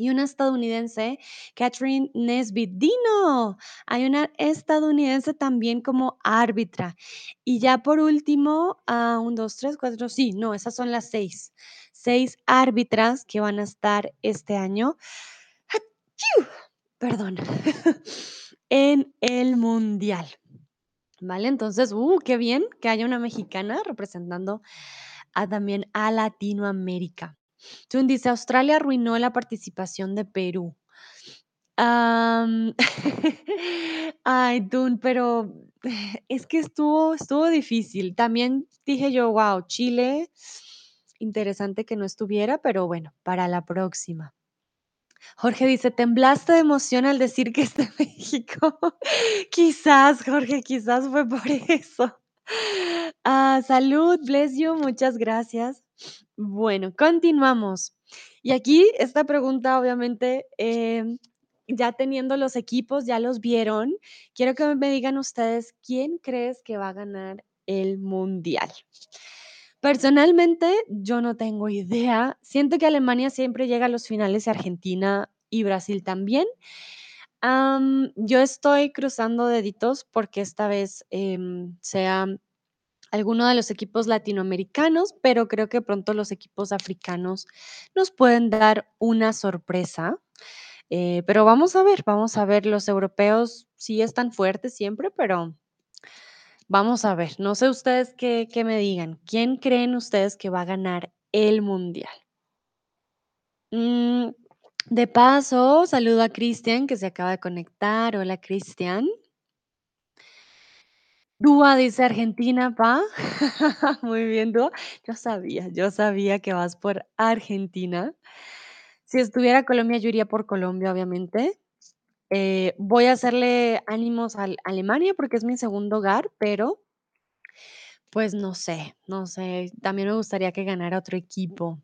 y una estadounidense, Catherine Nesbitt Dino. Hay una estadounidense también como árbitra. Y ya por último, ah, un, dos, tres, cuatro, sí, no, esas son las seis. Seis árbitras que van a estar este año. Perdón. en el Mundial. ¿Vale? Entonces, uh, qué bien que haya una mexicana representando a, también a Latinoamérica. Tun dice, Australia arruinó la participación de Perú. Ay, Tun, pero es que estuvo, estuvo difícil. También dije yo, wow, Chile, interesante que no estuviera, pero bueno, para la próxima. Jorge dice, temblaste de emoción al decir que es de México. Quizás, Jorge, quizás fue por eso. Ah, salud, bless you, muchas gracias. Bueno, continuamos. Y aquí esta pregunta, obviamente, em, ya teniendo los equipos, ya los vieron. Quiero que me digan ustedes, ¿quién crees que va a ganar el mundial? Personalmente, yo no tengo idea. Siento que Alemania siempre llega a los finales y Argentina y Brasil también. Am, yo estoy cruzando deditos porque esta vez em, sea alguno de los equipos latinoamericanos, pero creo que pronto los equipos africanos nos pueden dar una sorpresa. Eh, pero vamos a ver, vamos a ver, los europeos sí están fuertes siempre, pero vamos a ver. No sé ustedes qué, qué me digan. ¿Quién creen ustedes que va a ganar el mundial? Mm, de paso, saludo a Cristian que se acaba de conectar. Hola, Cristian. Dúa dice Argentina, pa. Muy bien, Dúa. Yo sabía, yo sabía que vas por Argentina. Si estuviera Colombia, yo iría por Colombia, obviamente. Eh, voy a hacerle ánimos a Alemania porque es mi segundo hogar, pero pues no sé, no sé. También me gustaría que ganara otro equipo.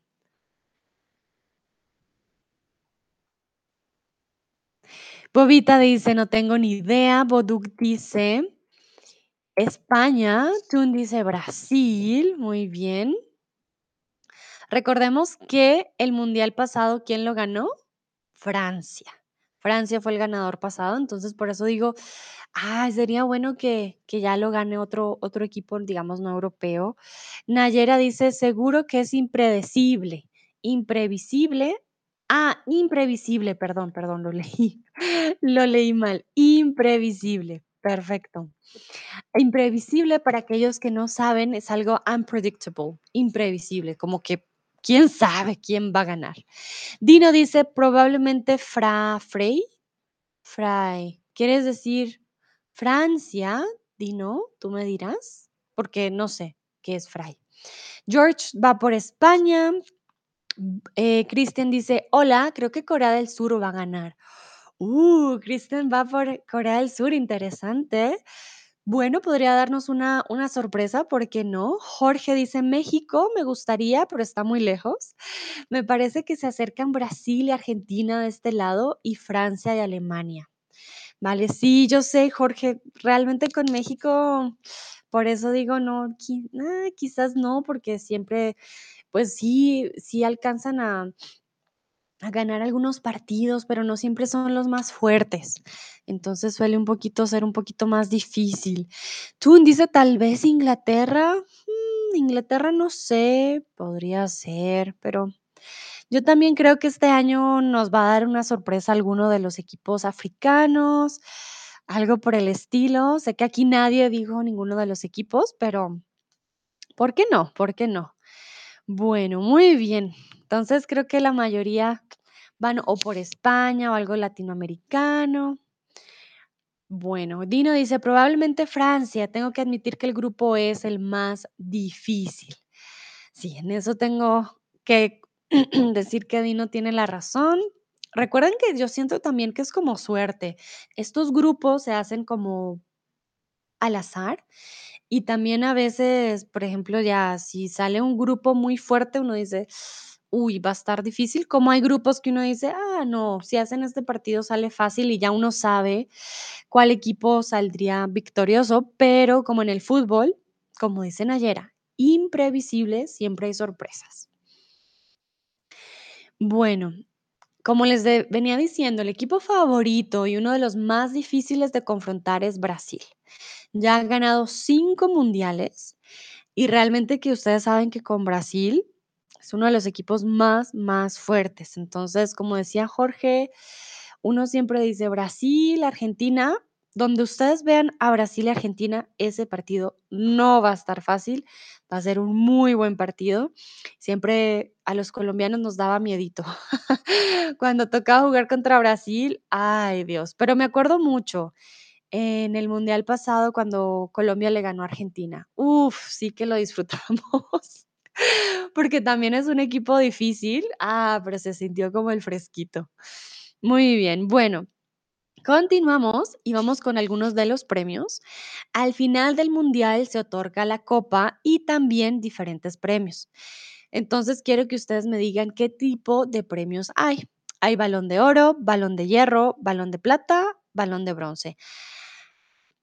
Bobita dice, no tengo ni idea. Boduk dice, España. Tun dice, Brasil. Muy bien. Recordemos que el mundial pasado, ¿quién lo ganó? Francia. Francia fue el ganador pasado, entonces por eso digo, ay, sería bueno que, que ya lo gane otro, otro equipo, digamos, no europeo. Nayera dice, seguro que es impredecible, imprevisible. Ah, imprevisible, perdón, perdón, lo leí, lo leí mal. Imprevisible, perfecto. Imprevisible para aquellos que no saben es algo unpredictable, imprevisible, como que quién sabe quién va a ganar. Dino dice probablemente Fra Frey, Fray. ¿Quieres decir Francia? Dino, tú me dirás, porque no sé qué es Fray. George va por España. Eh, Cristian dice: "Hola, creo que Corea del Sur va a ganar". Uh, Cristian va por Corea del Sur, interesante. Bueno, podría darnos una una sorpresa, ¿por qué no? Jorge dice: "México me gustaría, pero está muy lejos". Me parece que se acercan Brasil y Argentina de este lado, y Francia y Alemania. Vale, sí, yo sé, Jorge, realmente con México, por eso digo, no, ah, quizás no, porque siempre, pues sí, sí alcanzan a a ganar algunos partidos, pero no siempre son los más fuertes. Entonces suele un poquito ser un poquito más difícil. Tun dice: "Tal vez Inglaterra". Mm, Inglaterra no sé, podría ser, pero yo también creo que este año nos va a dar una sorpresa alguno de los equipos africanos, algo por el estilo. Sé que aquí nadie dijo ninguno de los equipos, pero, ¿por qué no? ¿Por qué no? Bueno, muy bien. Entonces, creo que la mayoría van o por España o algo latinoamericano. Bueno, Dino dice: "Probablemente Francia, tengo que admitir que el grupo es el más difícil". Sí, en eso tengo que decir que Dino tiene la razón. Recuerden que yo siento también que es como suerte. Estos grupos se hacen como al azar, y también a veces, por ejemplo, ya si sale un grupo muy fuerte, uno dice: "Uy, va a estar difícil", como hay grupos que uno dice: "Ah, no, si hacen este partido sale fácil", y ya uno sabe cuál equipo saldría victorioso, pero como en el fútbol, como dice Nayera, imprevisible, siempre hay sorpresas. Bueno, como les venía diciendo, el equipo favorito y uno de los más difíciles de confrontar es Brasil. Ya han ganado 5 mundiales, y realmente que ustedes saben que con Brasil es uno de los equipos más, más fuertes. Entonces, como decía Jorge, uno siempre dice: "Brasil, Argentina", donde ustedes vean a Brasil y Argentina, ese partido no va a estar fácil, va a ser un muy buen partido. Siempre a los colombianos nos daba miedito. Cuando tocaba jugar contra Brasil, ay, Dios. Pero me acuerdo mucho en el mundial pasado cuando Colombia le ganó a Argentina. Uf, sí que lo disfrutamos, porque también es un equipo difícil. Ah, pero se sintió como el fresquito. Muy bien, bueno, continuamos y vamos con algunos de los premios. Al final del mundial se otorga la copa y también diferentes premios. Entonces, quiero que ustedes me digan qué tipo de premios hay. Hay Balón de Oro, Balón de Hierro, Balón de Plata, Balón de Bronce.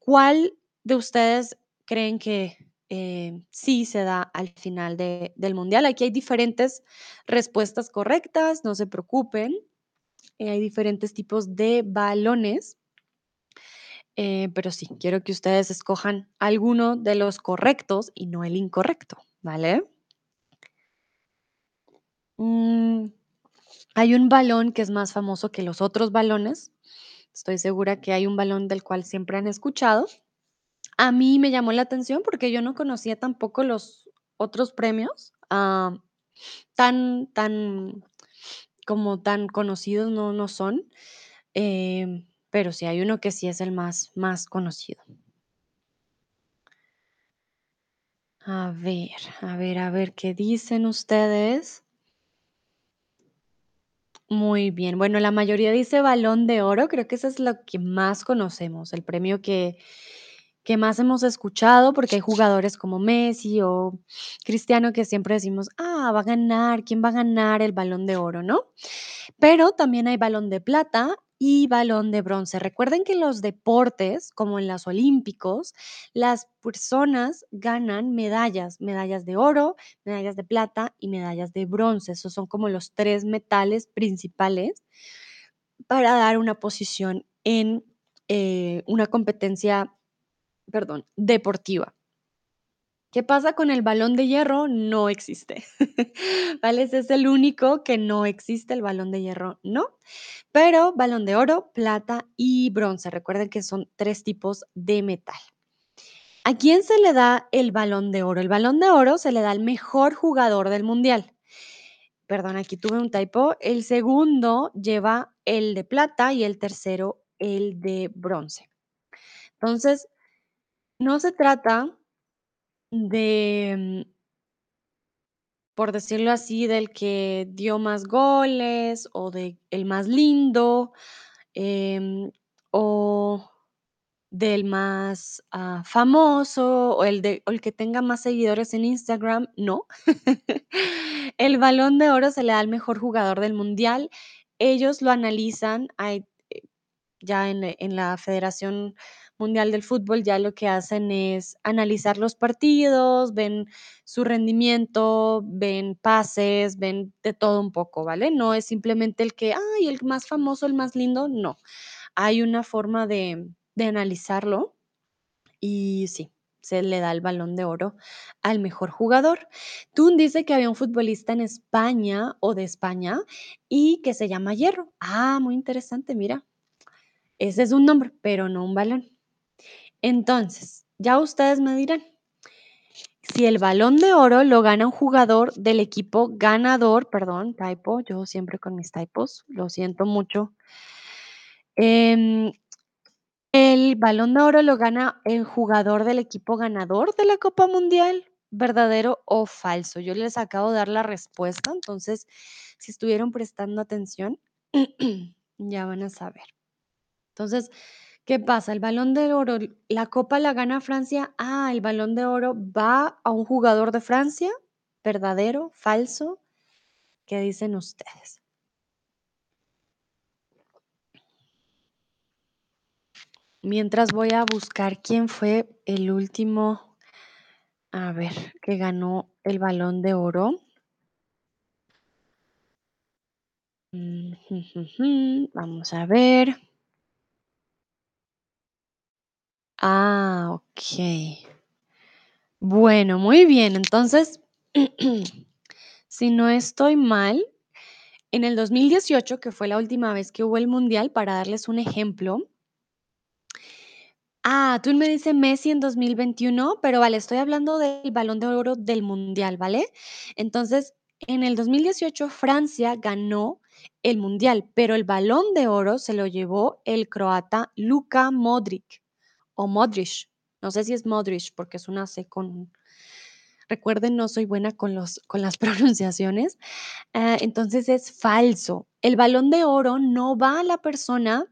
¿Cuál de ustedes creen que, eh, sí se da al final de del mundial? Aquí hay diferentes respuestas correctas, no se preocupen, eh, hay diferentes tipos de balones. Eh, pero sí, quiero que ustedes escojan alguno de los correctos y no el incorrecto, ¿vale? Mm, hay un balón que es más famoso que los otros balones. Estoy segura que hay un balón del cual siempre han escuchado. A mí me llamó la atención porque yo no conocía tampoco los otros premios, ah, tan tan como tan conocidos no no son, em, pero sí hay uno que sí es el más más conocido. A ver, a ver, a ver, ¿qué dicen ustedes? Muy bien. Bueno, la mayoría dice Balón de Oro, creo que eso es lo que más conocemos, el premio que que más hemos escuchado, porque hay jugadores como Messi o Cristiano que siempre decimos: "Ah, va a ganar, ¿quién va a ganar el Balón de Oro?", ¿no? Pero también hay Balón de Plata y Balón de Bronce. Recuerden que en los deportes, como en las olímpicos, las personas ganan medallas, medallas de oro, medallas de plata y medallas de bronce. Esos son como los 3 metales principales para dar una posición en, eh, una competencia, deportiva. ¿Qué pasa con el Balón de Hierro? No existe, ¿vale? Es el único que no existe, el Balón de Hierro no, pero Balón de Oro, Plata y Bronce. Recuerden que son 3 tipos de metal. ¿A quién se le da el Balón de Oro? El Balón de Oro se le da al mejor jugador del mundial. Perdón, aquí tuve un typo. El segundo lleva el de plata y el tercero el de bronce. Entonces, no se trata de, mm por decirlo así, del que dio más goles o de el más lindo, em, o del más, ah, famoso, o el de el que tenga más seguidores en Instagram, no. El Balón de Oro se le da al mejor jugador del mundial. Ellos lo analizan, eh, ya en en la Federación Mundial del Fútbol, ya lo que hacen es analizar los partidos, ven su rendimiento, ven pases, ven de todo un poco, ¿vale? No es simplemente el que, ay, el más famoso, el más lindo, no. Hay una forma de de analizarlo y sí, se le da el Balón de Oro al mejor jugador. Tun dice que había un futbolista en España o de España y que se llama Hierro. Ah, muy interesante, mira. Ese es un nombre, pero no un balón. Entonces, ya ustedes me dirán, si el Balón de Oro lo gana un jugador del equipo ganador, perdón, typo, yo siempre con mis typos, lo siento mucho. Em, el Balón de Oro lo gana el jugador del equipo ganador de la Copa Mundial, ¿verdadero o falso? Yo les acabo de dar la respuesta, entonces, si estuvieron prestando atención, ya van a saber. Entonces, ¿qué pasa? El Balón de Oro, la copa la gana Francia. Ah, el Balón de Oro va a un jugador de Francia, ¿verdadero, falso? ¿Qué dicen ustedes? Mientras voy a buscar quién fue el último, a ver, que ganó el Balón de Oro. Mm, vamos a ver. Ah, okey. Bueno, muy bien. Entonces, si no estoy mal, en el 2018, que fue la última vez que hubo el mundial, para darles un ejemplo Ah, tú me dice Messi en 2021, pero vale, estoy hablando del Balón de Oro del mundial, ¿vale? Entonces, en el 2018 Francia ganó el mundial, pero el Balón de Oro se lo llevó el croata Luka Modric o Modric. No sé si es Modric porque es una C con recuerden, no soy buena con los con las pronunciaciones. Ah, entonces es falso. El Balón de Oro no va a la persona,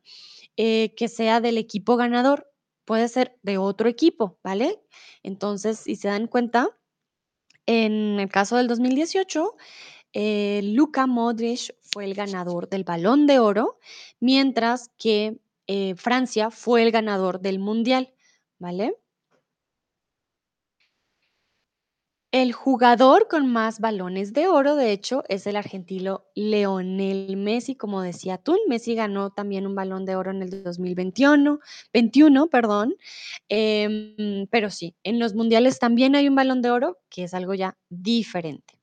eh, que sea del equipo ganador, puede ser de otro equipo, ¿vale? Entonces, si se dan cuenta, en el caso del 2018, eh, Luka Modric fue el ganador del Balón de Oro, mientras que, eh, Francia fue el ganador del mundial, ¿vale? El jugador con más balones de oro, de hecho, es el argentino Leonel Messi, como decía tú. Messi ganó también un Balón de Oro en el 2021, 21, perdón. Em, pero sí, en los mundiales también hay un Balón de Oro, que es algo ya diferente.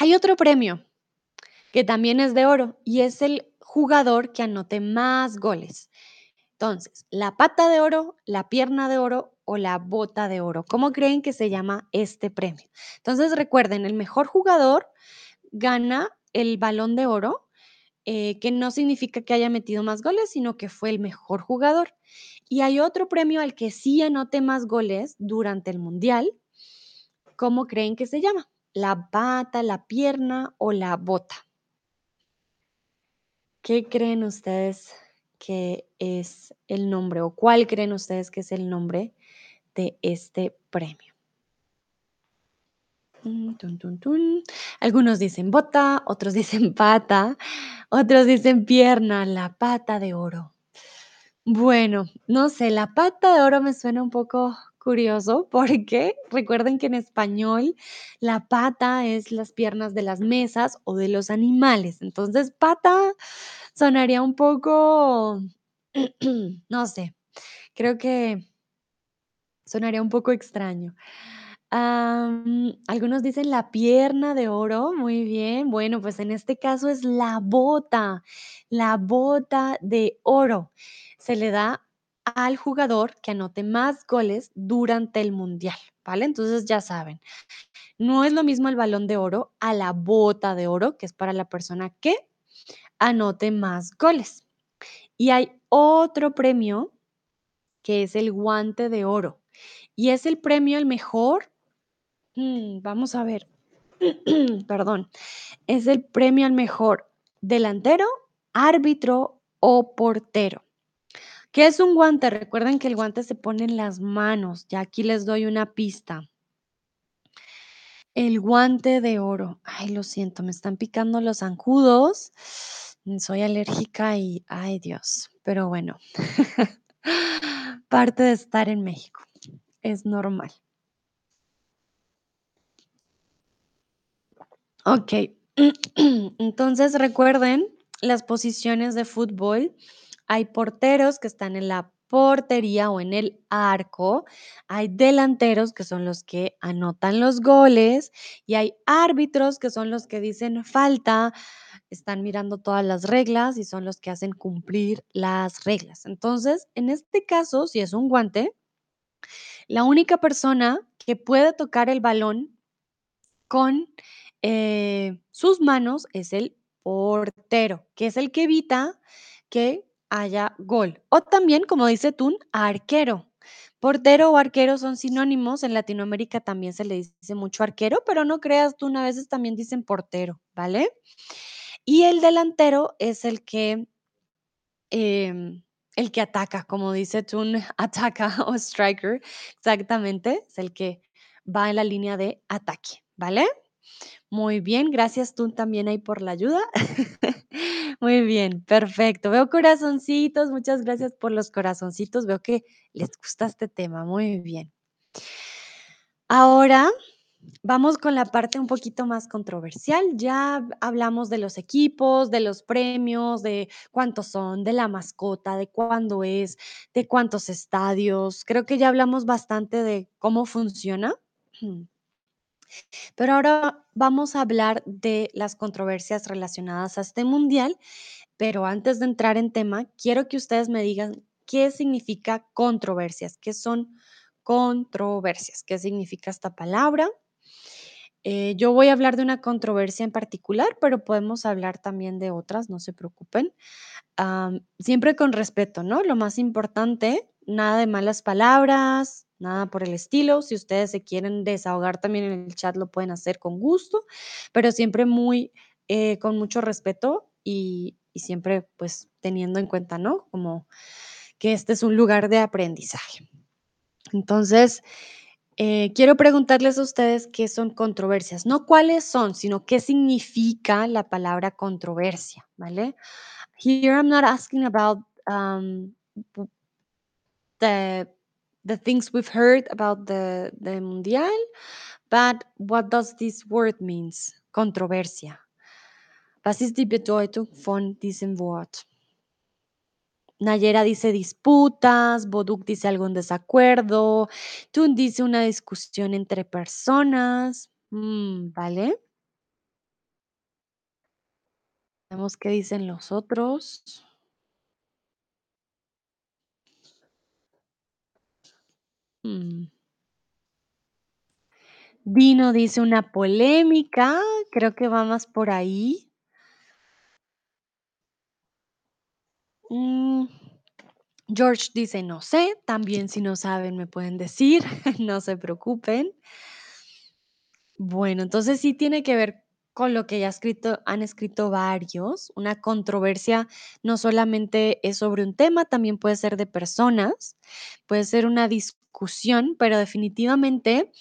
Hay otro premio que también es de oro y es el jugador que anote más goles. Entonces, la pata de oro, la pierna de oro o la bota de oro. ¿Cómo creen que se llama este premio? Entonces, recuerden, el mejor jugador gana el balón de oro, eh, que no significa que haya metido más goles, sino que fue el mejor jugador. Y hay otro premio al que sí anote más goles durante el mundial. ¿Cómo creen que se llama? ¿La pata, la pierna o la bota? ¿Qué creen ustedes que es el nombre o cuál creen ustedes que es el nombre de este premio? Mm. Algunos dicen bota, otros dicen pata, otros dicen pierna, la pata de oro. Bueno, no sé, la pata de oro me suena un poco curioso porque recuerden que en español la pata es las piernas de las mesas o de los animales. Entonces, pata sonaría un poco, no sé, creo que sonaría un poco extraño. Algunos dicen la pierna de oro, muy bien. Bueno, pues en este caso es la bota, la bota de oro. Se le da al jugador que anote más goles durante el mundial, ¿vale? Entonces ya saben, no es lo mismo el balón de oro a la bota de oro, que es para la persona que anote más goles. Y hay otro premio que es el guante de oro y es el premio al mejor Mm, vamos a ver. Perdón. Es el premio al mejor delantero, árbitro o portero. ¿Qué es un guante? Recuerden que el guante se pone en las manos. Ya aquí les doy una pista. El guante de oro. Ay, lo siento, me están picando los zancudos. Mm, Soy alérgica y, ay Dios, pero bueno, parte de estar en México. Es normal. Ok, entonces recuerden las posiciones de fútbol. Hay porteros que están en la portería o en el arco. Hay delanteros que son los que anotan los goles y hay árbitros que son los que dicen falta, están mirando todas las reglas y son los que hacen cumplir las reglas. Entonces, en este caso, si es un guante, la única persona que puede tocar el balón con eh, sus manos es el portero, que es el que evita que haya gol. O también, como dice tú, arquero. Portero o arquero son sinónimos. En Latinoamérica también se le dice mucho arquero, pero no creas tú, a veces también dicen portero, ¿vale? Y el delantero es el que, em, el que ataca, como dice tú, ataca o striker, exactamente, es el que va en la línea de ataque, ¿vale? Muy bien, gracias tú también ahí por la ayuda. Muy bien, perfecto. Veo corazoncitos, muchas gracias por los corazoncitos. Veo que les gusta este tema, muy bien. Ahora vamos con la parte un poquito más controversial. Ya hablamos de los equipos, de los premios, de cuántos son, de la mascota, de cuándo es, de cuántos estadios. Creo que ya hablamos bastante de cómo funciona. Pero ahora vamos a hablar de las controversias relacionadas a este mundial, pero antes de entrar en tema, quiero que ustedes me digan qué significa controversias, qué son controversias, qué significa esta palabra. Eh, yo voy a hablar de una controversia en particular, pero podemos hablar también de otras, no se preocupen. Siempre con respeto, ¿no? Lo más importante, nada de malas palabras, nada por el estilo. Si ustedes se quieren desahogar también en el chat, lo pueden hacer con gusto, pero siempre muy, eh, con mucho respeto y, siempre pues teniendo en cuenta, ¿no? Como que este es un lugar de aprendizaje. Entonces, eh, quiero preguntarles a ustedes qué son controversias, no cuáles son, sino qué significa la palabra controversia, ¿vale? Here I'm not asking about um, the the things we've heard about the the mundial, but what does this word means? Controversia. Was ist die Bedeutung von diesem Wort? Nayera dice disputas, Boduk dice algo en desacuerdo, Tun dice una discusión entre personas. Mm, ¿vale? Vemos qué dicen los otros. Mm. Dino dice una polémica, creo que va más por ahí. Mm, George dice, no sé, también si no saben me pueden decir, no se preocupen. Bueno, entonces sí tiene que ver con lo que ya escrito, han escrito varios. Una controversia no solamente es sobre un tema, también puede ser de personas, puede ser una discusión, pero definitivamente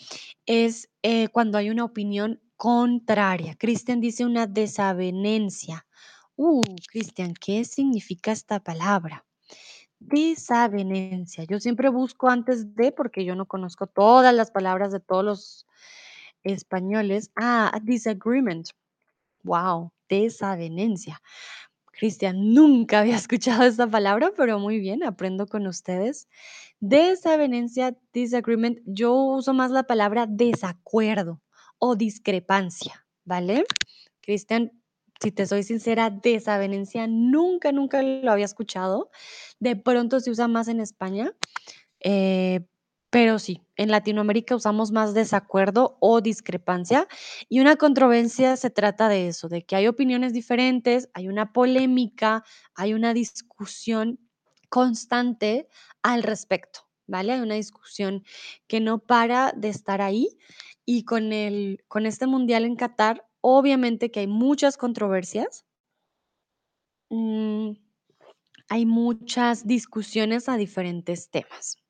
es eh, cuando hay una opinión contraria. Cristian dice una desavenencia. Uh, Cristian, ¿qué significa esta palabra? Desavenencia. Yo siempre busco antes de, porque yo no conozco todas las palabras de todos los españoles. Ah, disagreement. Wow, desavenencia. Cristian, nunca había escuchado esta palabra, pero muy bien, aprendo con ustedes. Desavenencia, disagreement. Yo uso más la palabra desacuerdo o discrepancia, ¿vale? Cristian, si te soy sincera, desavenencia nunca, nunca lo había escuchado. De pronto se usa más en España, eh, pero sí, en Latinoamérica usamos más desacuerdo o discrepancia y una controversia se trata de eso, de que hay opiniones diferentes, hay una polémica, hay una discusión constante al respecto, ¿vale? Hay una discusión que no para de estar ahí y con el con este mundial en Qatar, obviamente que hay muchas controversias. Mm, hay muchas discusiones a diferentes temas.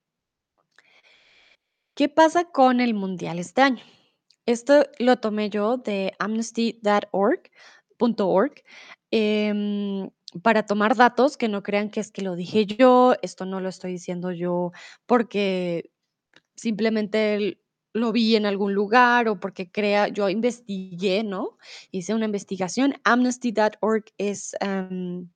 ¿Qué pasa con el mundial este año? Esto lo tomé yo de amnesty.org org, em, para tomar datos, que no crean que es que lo dije yo, esto no lo estoy diciendo yo porque simplemente lo vi en algún lugar o porque crea yo investigué, ¿no? Hice una investigación. Amnesty.org es, em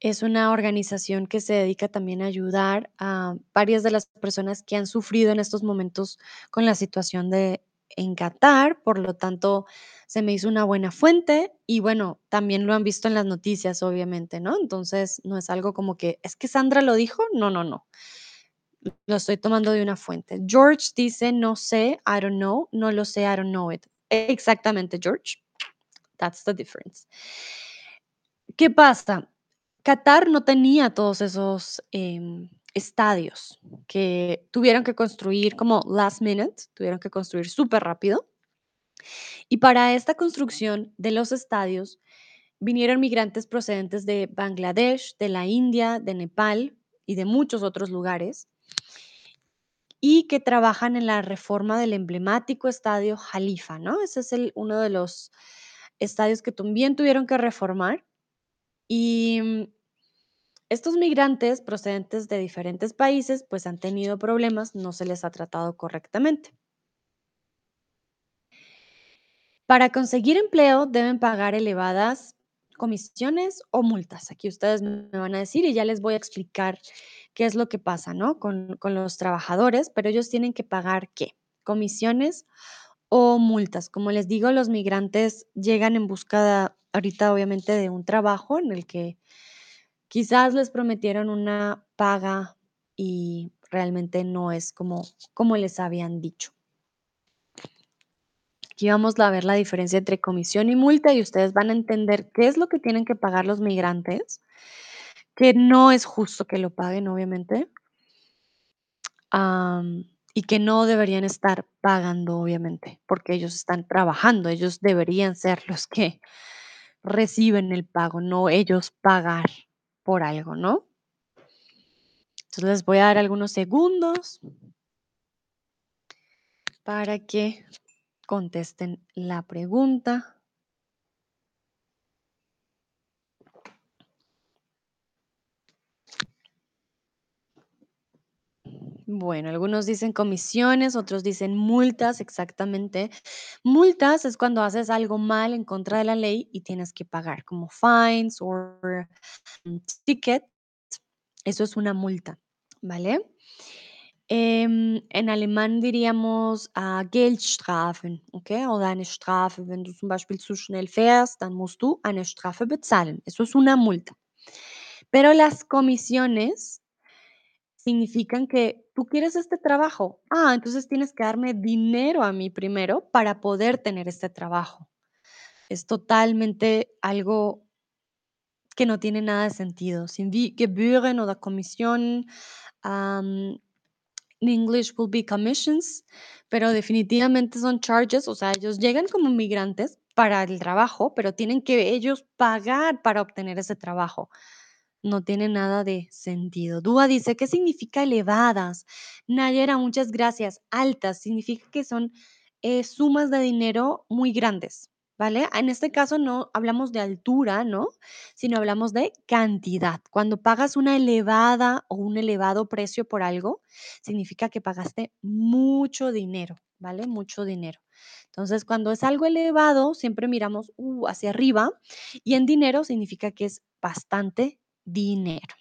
es una organización que se dedica también a ayudar a varias de las personas que han sufrido en estos momentos con la situación de en Qatar, por lo tanto, se me hizo una buena fuente y bueno, también lo han visto en las noticias, obviamente, ¿no? Entonces, no es algo como que: "¿Es que Sandra lo dijo?". No, no, no. Lo estoy tomando de una fuente. George dice: "No sé, I don't know, no lo sé, I don't know it". Exactamente, George. That's the difference. ¿Qué pasa? Qatar no tenía todos esos, em, estadios que tuvieron que construir como last minute, tuvieron que construir superrápido. Y para esta construcción de los estadios vinieron migrantes procedentes de Bangladesh, de la India, de Nepal y de muchos otros lugares y que trabajan en la reforma del emblemático estadio Jalifa, ¿no? Ese es el uno de los estadios que también tuvieron que reformar. Y, mm, estos migrantes procedentes de diferentes países, pues, han tenido problemas, no se les ha tratado correctamente. Para conseguir empleo deben pagar elevadas comisiones o multas. Aquí ustedes me van a decir y ya les voy a explicar qué es lo que pasa, ¿no? Con los trabajadores, pero ellos tienen que pagar, ¿qué? Comisiones o multas. Como les digo, los migrantes llegan en busca ahorita, obviamente, de un trabajo en el que quizás les prometieron una paga y realmente no es como como les habían dicho. Aquí vamos a ver la diferencia entre comisión y multa, y ustedes van a entender qué es lo que tienen que pagar los migrantes, que no es justo que lo paguen, obviamente. Am, y que no deberían estar pagando, obviamente, porque ellos están trabajando, ellos deberían ser los que reciben el pago, no ellos pagar por algo, ¿no? Entonces, les voy a dar algunos segundos para que contesten la pregunta. Bueno, algunos dicen comisiones, otros dicen multas, exactamente. Multas es cuando haces algo mal en contra de la ley y tienes que pagar, como fines or mm, ticket. Eso es una multa, ¿vale? Em, en alemán diríamos, ah, Geldstrafen, okay? Oder eine Strafe. Wenn du zum Beispiel zu schnell fährst, dann musst du eine Strafe bezahlen. Eso es una multa. Pero las comisiones significan que tú quieres este trabajo. Ah, entonces tienes que darme dinero a mí primero para poder tener este trabajo. Es totalmente algo que no tiene nada de sentido. Wie Gebühren oder Kommissionen, am, in English will be commissions, pero definitivamente son charges, o sea, ellos llegan como migrantes para el trabajo, pero tienen que ellos pagar para obtener ese trabajo. No tiene nada de sentido. Dúa dice, ¿qué significa elevadas? Nayera, muchas gracias. Altas significa que son eh, sumas de dinero muy grandes, ¿vale? En este caso no hablamos de altura, ¿no? Sino hablamos de cantidad. Cuando pagas una elevada o un elevado precio por algo, significa que pagaste mucho dinero, ¿vale? Mucho dinero. Entonces, cuando es algo elevado, siempre miramos uh, hacia arriba y en dinero significa que es bastante dinero.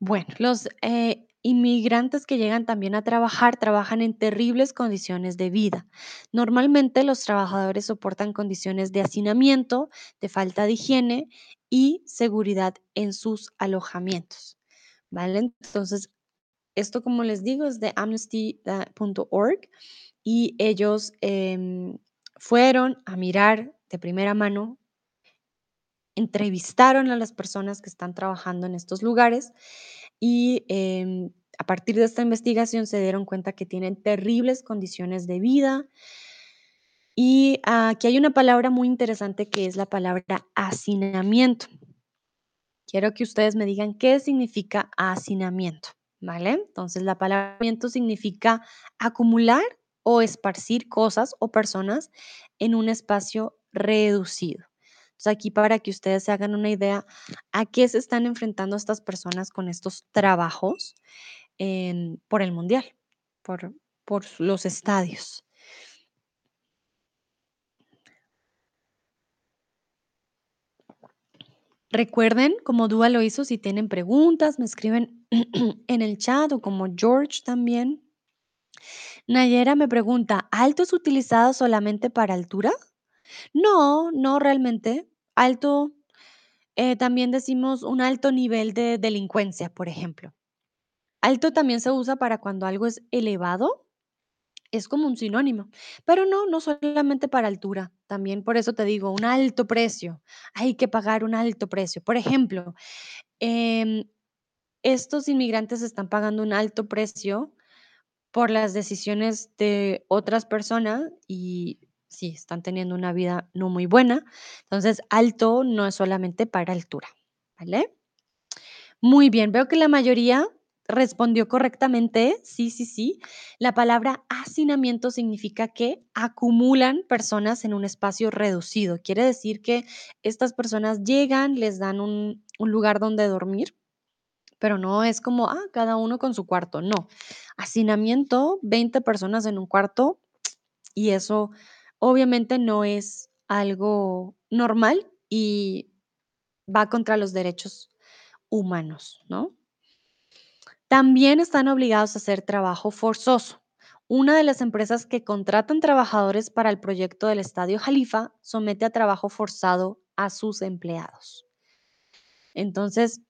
Bueno, los eh, inmigrantes que llegan también a trabajar trabajan en terribles condiciones de vida. Normalmente los trabajadores soportan condiciones de hacinamiento, de falta de higiene y seguridad en sus alojamientos. ¿Vale? Entonces, esto, como les digo, es de amnesty.org y ellos em, fueron a mirar de primera mano entrevistaron a las personas que están trabajando en estos lugares y em, A partir de esta investigación se dieron cuenta que tienen terribles condiciones de vida y aquí hay una palabra muy interesante que es la palabra hacinamiento. Quiero que ustedes me digan qué significa hacinamiento, ¿vale? Entonces, la palabra hacinamiento significa acumular o esparcir cosas o personas en un espacio reducido. Entonces, aquí para que ustedes se hagan una idea a qué se están enfrentando estas personas con estos trabajos por el mundial, por, por los estadios. Recuerden, como Dúa lo hizo, si tienen preguntas, me escriben en el chat o como George también. Nayera me pregunta, ¿alto es utilizado solamente para altura? No, no realmente. Alto, eh, también decimos un alto nivel de delincuencia, por ejemplo. Alto también se usa para cuando algo es elevado, es como un sinónimo, pero no, no solamente para altura. También por eso te digo, un alto precio. Hay que pagar un alto precio. Por ejemplo, em, estos inmigrantes están pagando un alto precio por las decisiones de otras personas y sí, están teniendo una vida no muy buena. Entonces, alto no es solamente para altura, ¿vale? Muy bien, veo que la mayoría respondió correctamente. Sí, sí, sí. La palabra hacinamiento significa que acumulan personas en un espacio reducido. Quiere decir que estas personas llegan, les dan un, lugar donde dormir pero no es como, ah, cada uno con su cuarto, no. Hacinamiento, 20 personas en un cuarto, y eso obviamente no es algo normal y va contra los derechos humanos, ¿no? También están obligados a hacer trabajo forzoso. Una de las empresas que contratan trabajadores para el proyecto del Estadio Jalifa somete a trabajo forzado a sus empleados. Entonces,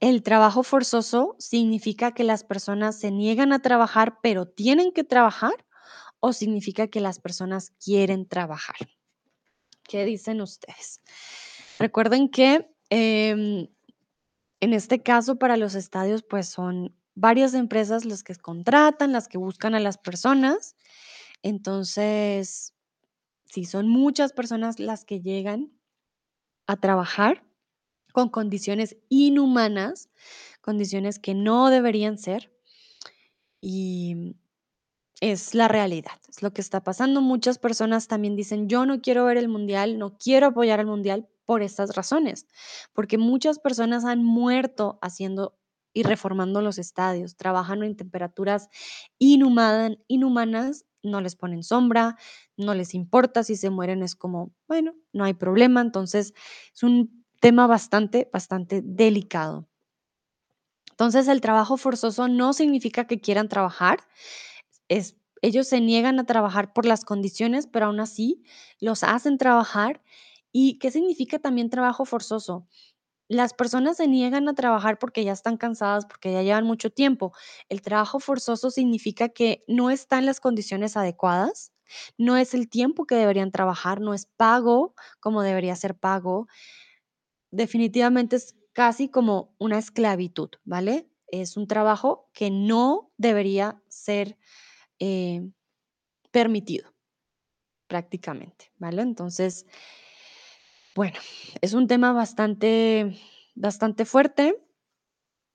El trabajo forzoso significa que las personas se niegan a trabajar, pero tienen que trabajar, o significa que las personas quieren trabajar. ¿Qué dicen ustedes? Recuerden que em, en este caso para los estadios, pues son varias empresas las que contratan, las que buscan a las personas. Entonces, si son muchas personas las que llegan a trabajar con condiciones inhumanas, condiciones que no deberían ser y es la realidad, es lo que está pasando. Muchas personas también dicen, yo no quiero ver el mundial, no quiero apoyar al mundial por estas razones, porque muchas personas han muerto haciendo y reformando los estadios, trabajando en temperaturas inhumanas, inhumanas, no les ponen sombra, no les importa si se mueren, es como, bueno, no hay problema, entonces es un tema bastante, bastante delicado. Entonces, el trabajo forzoso no significa que quieran trabajar, ellos se niegan a trabajar por las condiciones, pero aún así los hacen trabajar. ¿Y qué significa también trabajo forzoso? Las personas se niegan a trabajar porque ya están cansadas, porque ya llevan mucho tiempo. El trabajo forzoso significa que no están las condiciones adecuadas, no es el tiempo que deberían trabajar, no es pago como debería ser pago. Definitivamente es casi como una esclavitud, ¿vale? Es un trabajo que no debería ser eh, permitido prácticamente, ¿vale? Entonces, bueno, es un tema bastante, bastante fuerte.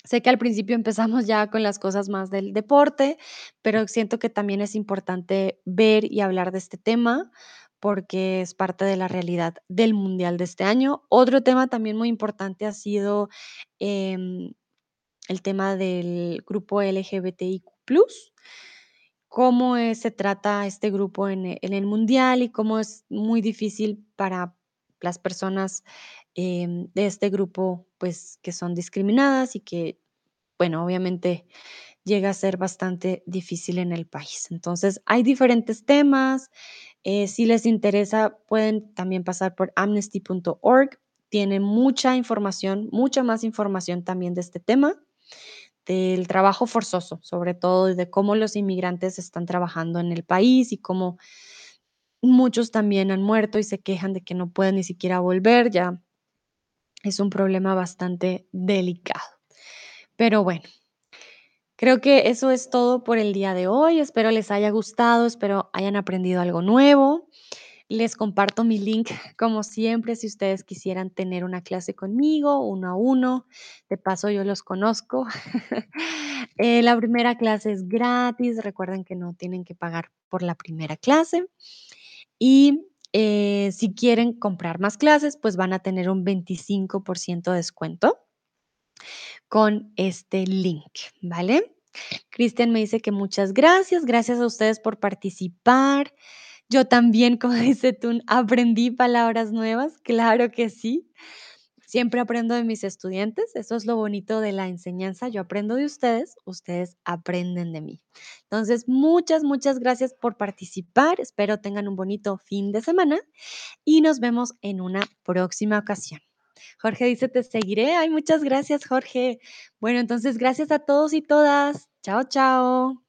Sé que al principio empezamos ya con las cosas más del deporte, pero siento que también es importante ver y hablar de este tema porque es parte de la realidad del mundial de este año. Otro tema también muy importante ha sido em, el tema del grupo LGBTIQ cómo, eh, se trata este grupo en e en el mundial y cómo es muy difícil para las personas, em, de este grupo, pues, que son discriminadas y que, bueno, obviamente llega a ser bastante difícil en el país. Entonces, hay diferentes temas, eh, si les interesa, pueden también pasar por amnesty.org, tiene mucha información, mucha más información también de este tema del trabajo forzoso, sobre todo, y de cómo los inmigrantes están trabajando en el país y cómo muchos también han muerto y se quejan de que no pueden ni siquiera volver, ya es un problema bastante delicado. Pero bueno, Creo que eso es todo por el día de hoy. Espero les haya gustado, espero hayan aprendido algo nuevo. Les comparto mi link, como siempre, si ustedes quisieran tener una clase conmigo, uno a uno. De paso, yo los conozco. Eh, la primera clase es gratis. Recuerden que no tienen que pagar por la primera clase. Y eh, si quieren comprar más clases, pues van a tener un 25% de descuento con este link, ¿vale? Cristian me dice que muchas gracias, gracias a ustedes por participar. Yo también, como dice tú, aprendí palabras nuevas, claro que sí. Siempre aprendo de mis estudiantes, eso es lo bonito de la enseñanza, yo aprendo de ustedes, ustedes aprenden de mí. Entonces, muchas, muchas gracias por participar, espero tengan un bonito fin de semana y nos vemos en una próxima ocasión. Jorge dice, te seguiré. Ay, muchas gracias, Jorge. Bueno, entonces gracias a todos y todas. Chao, chao.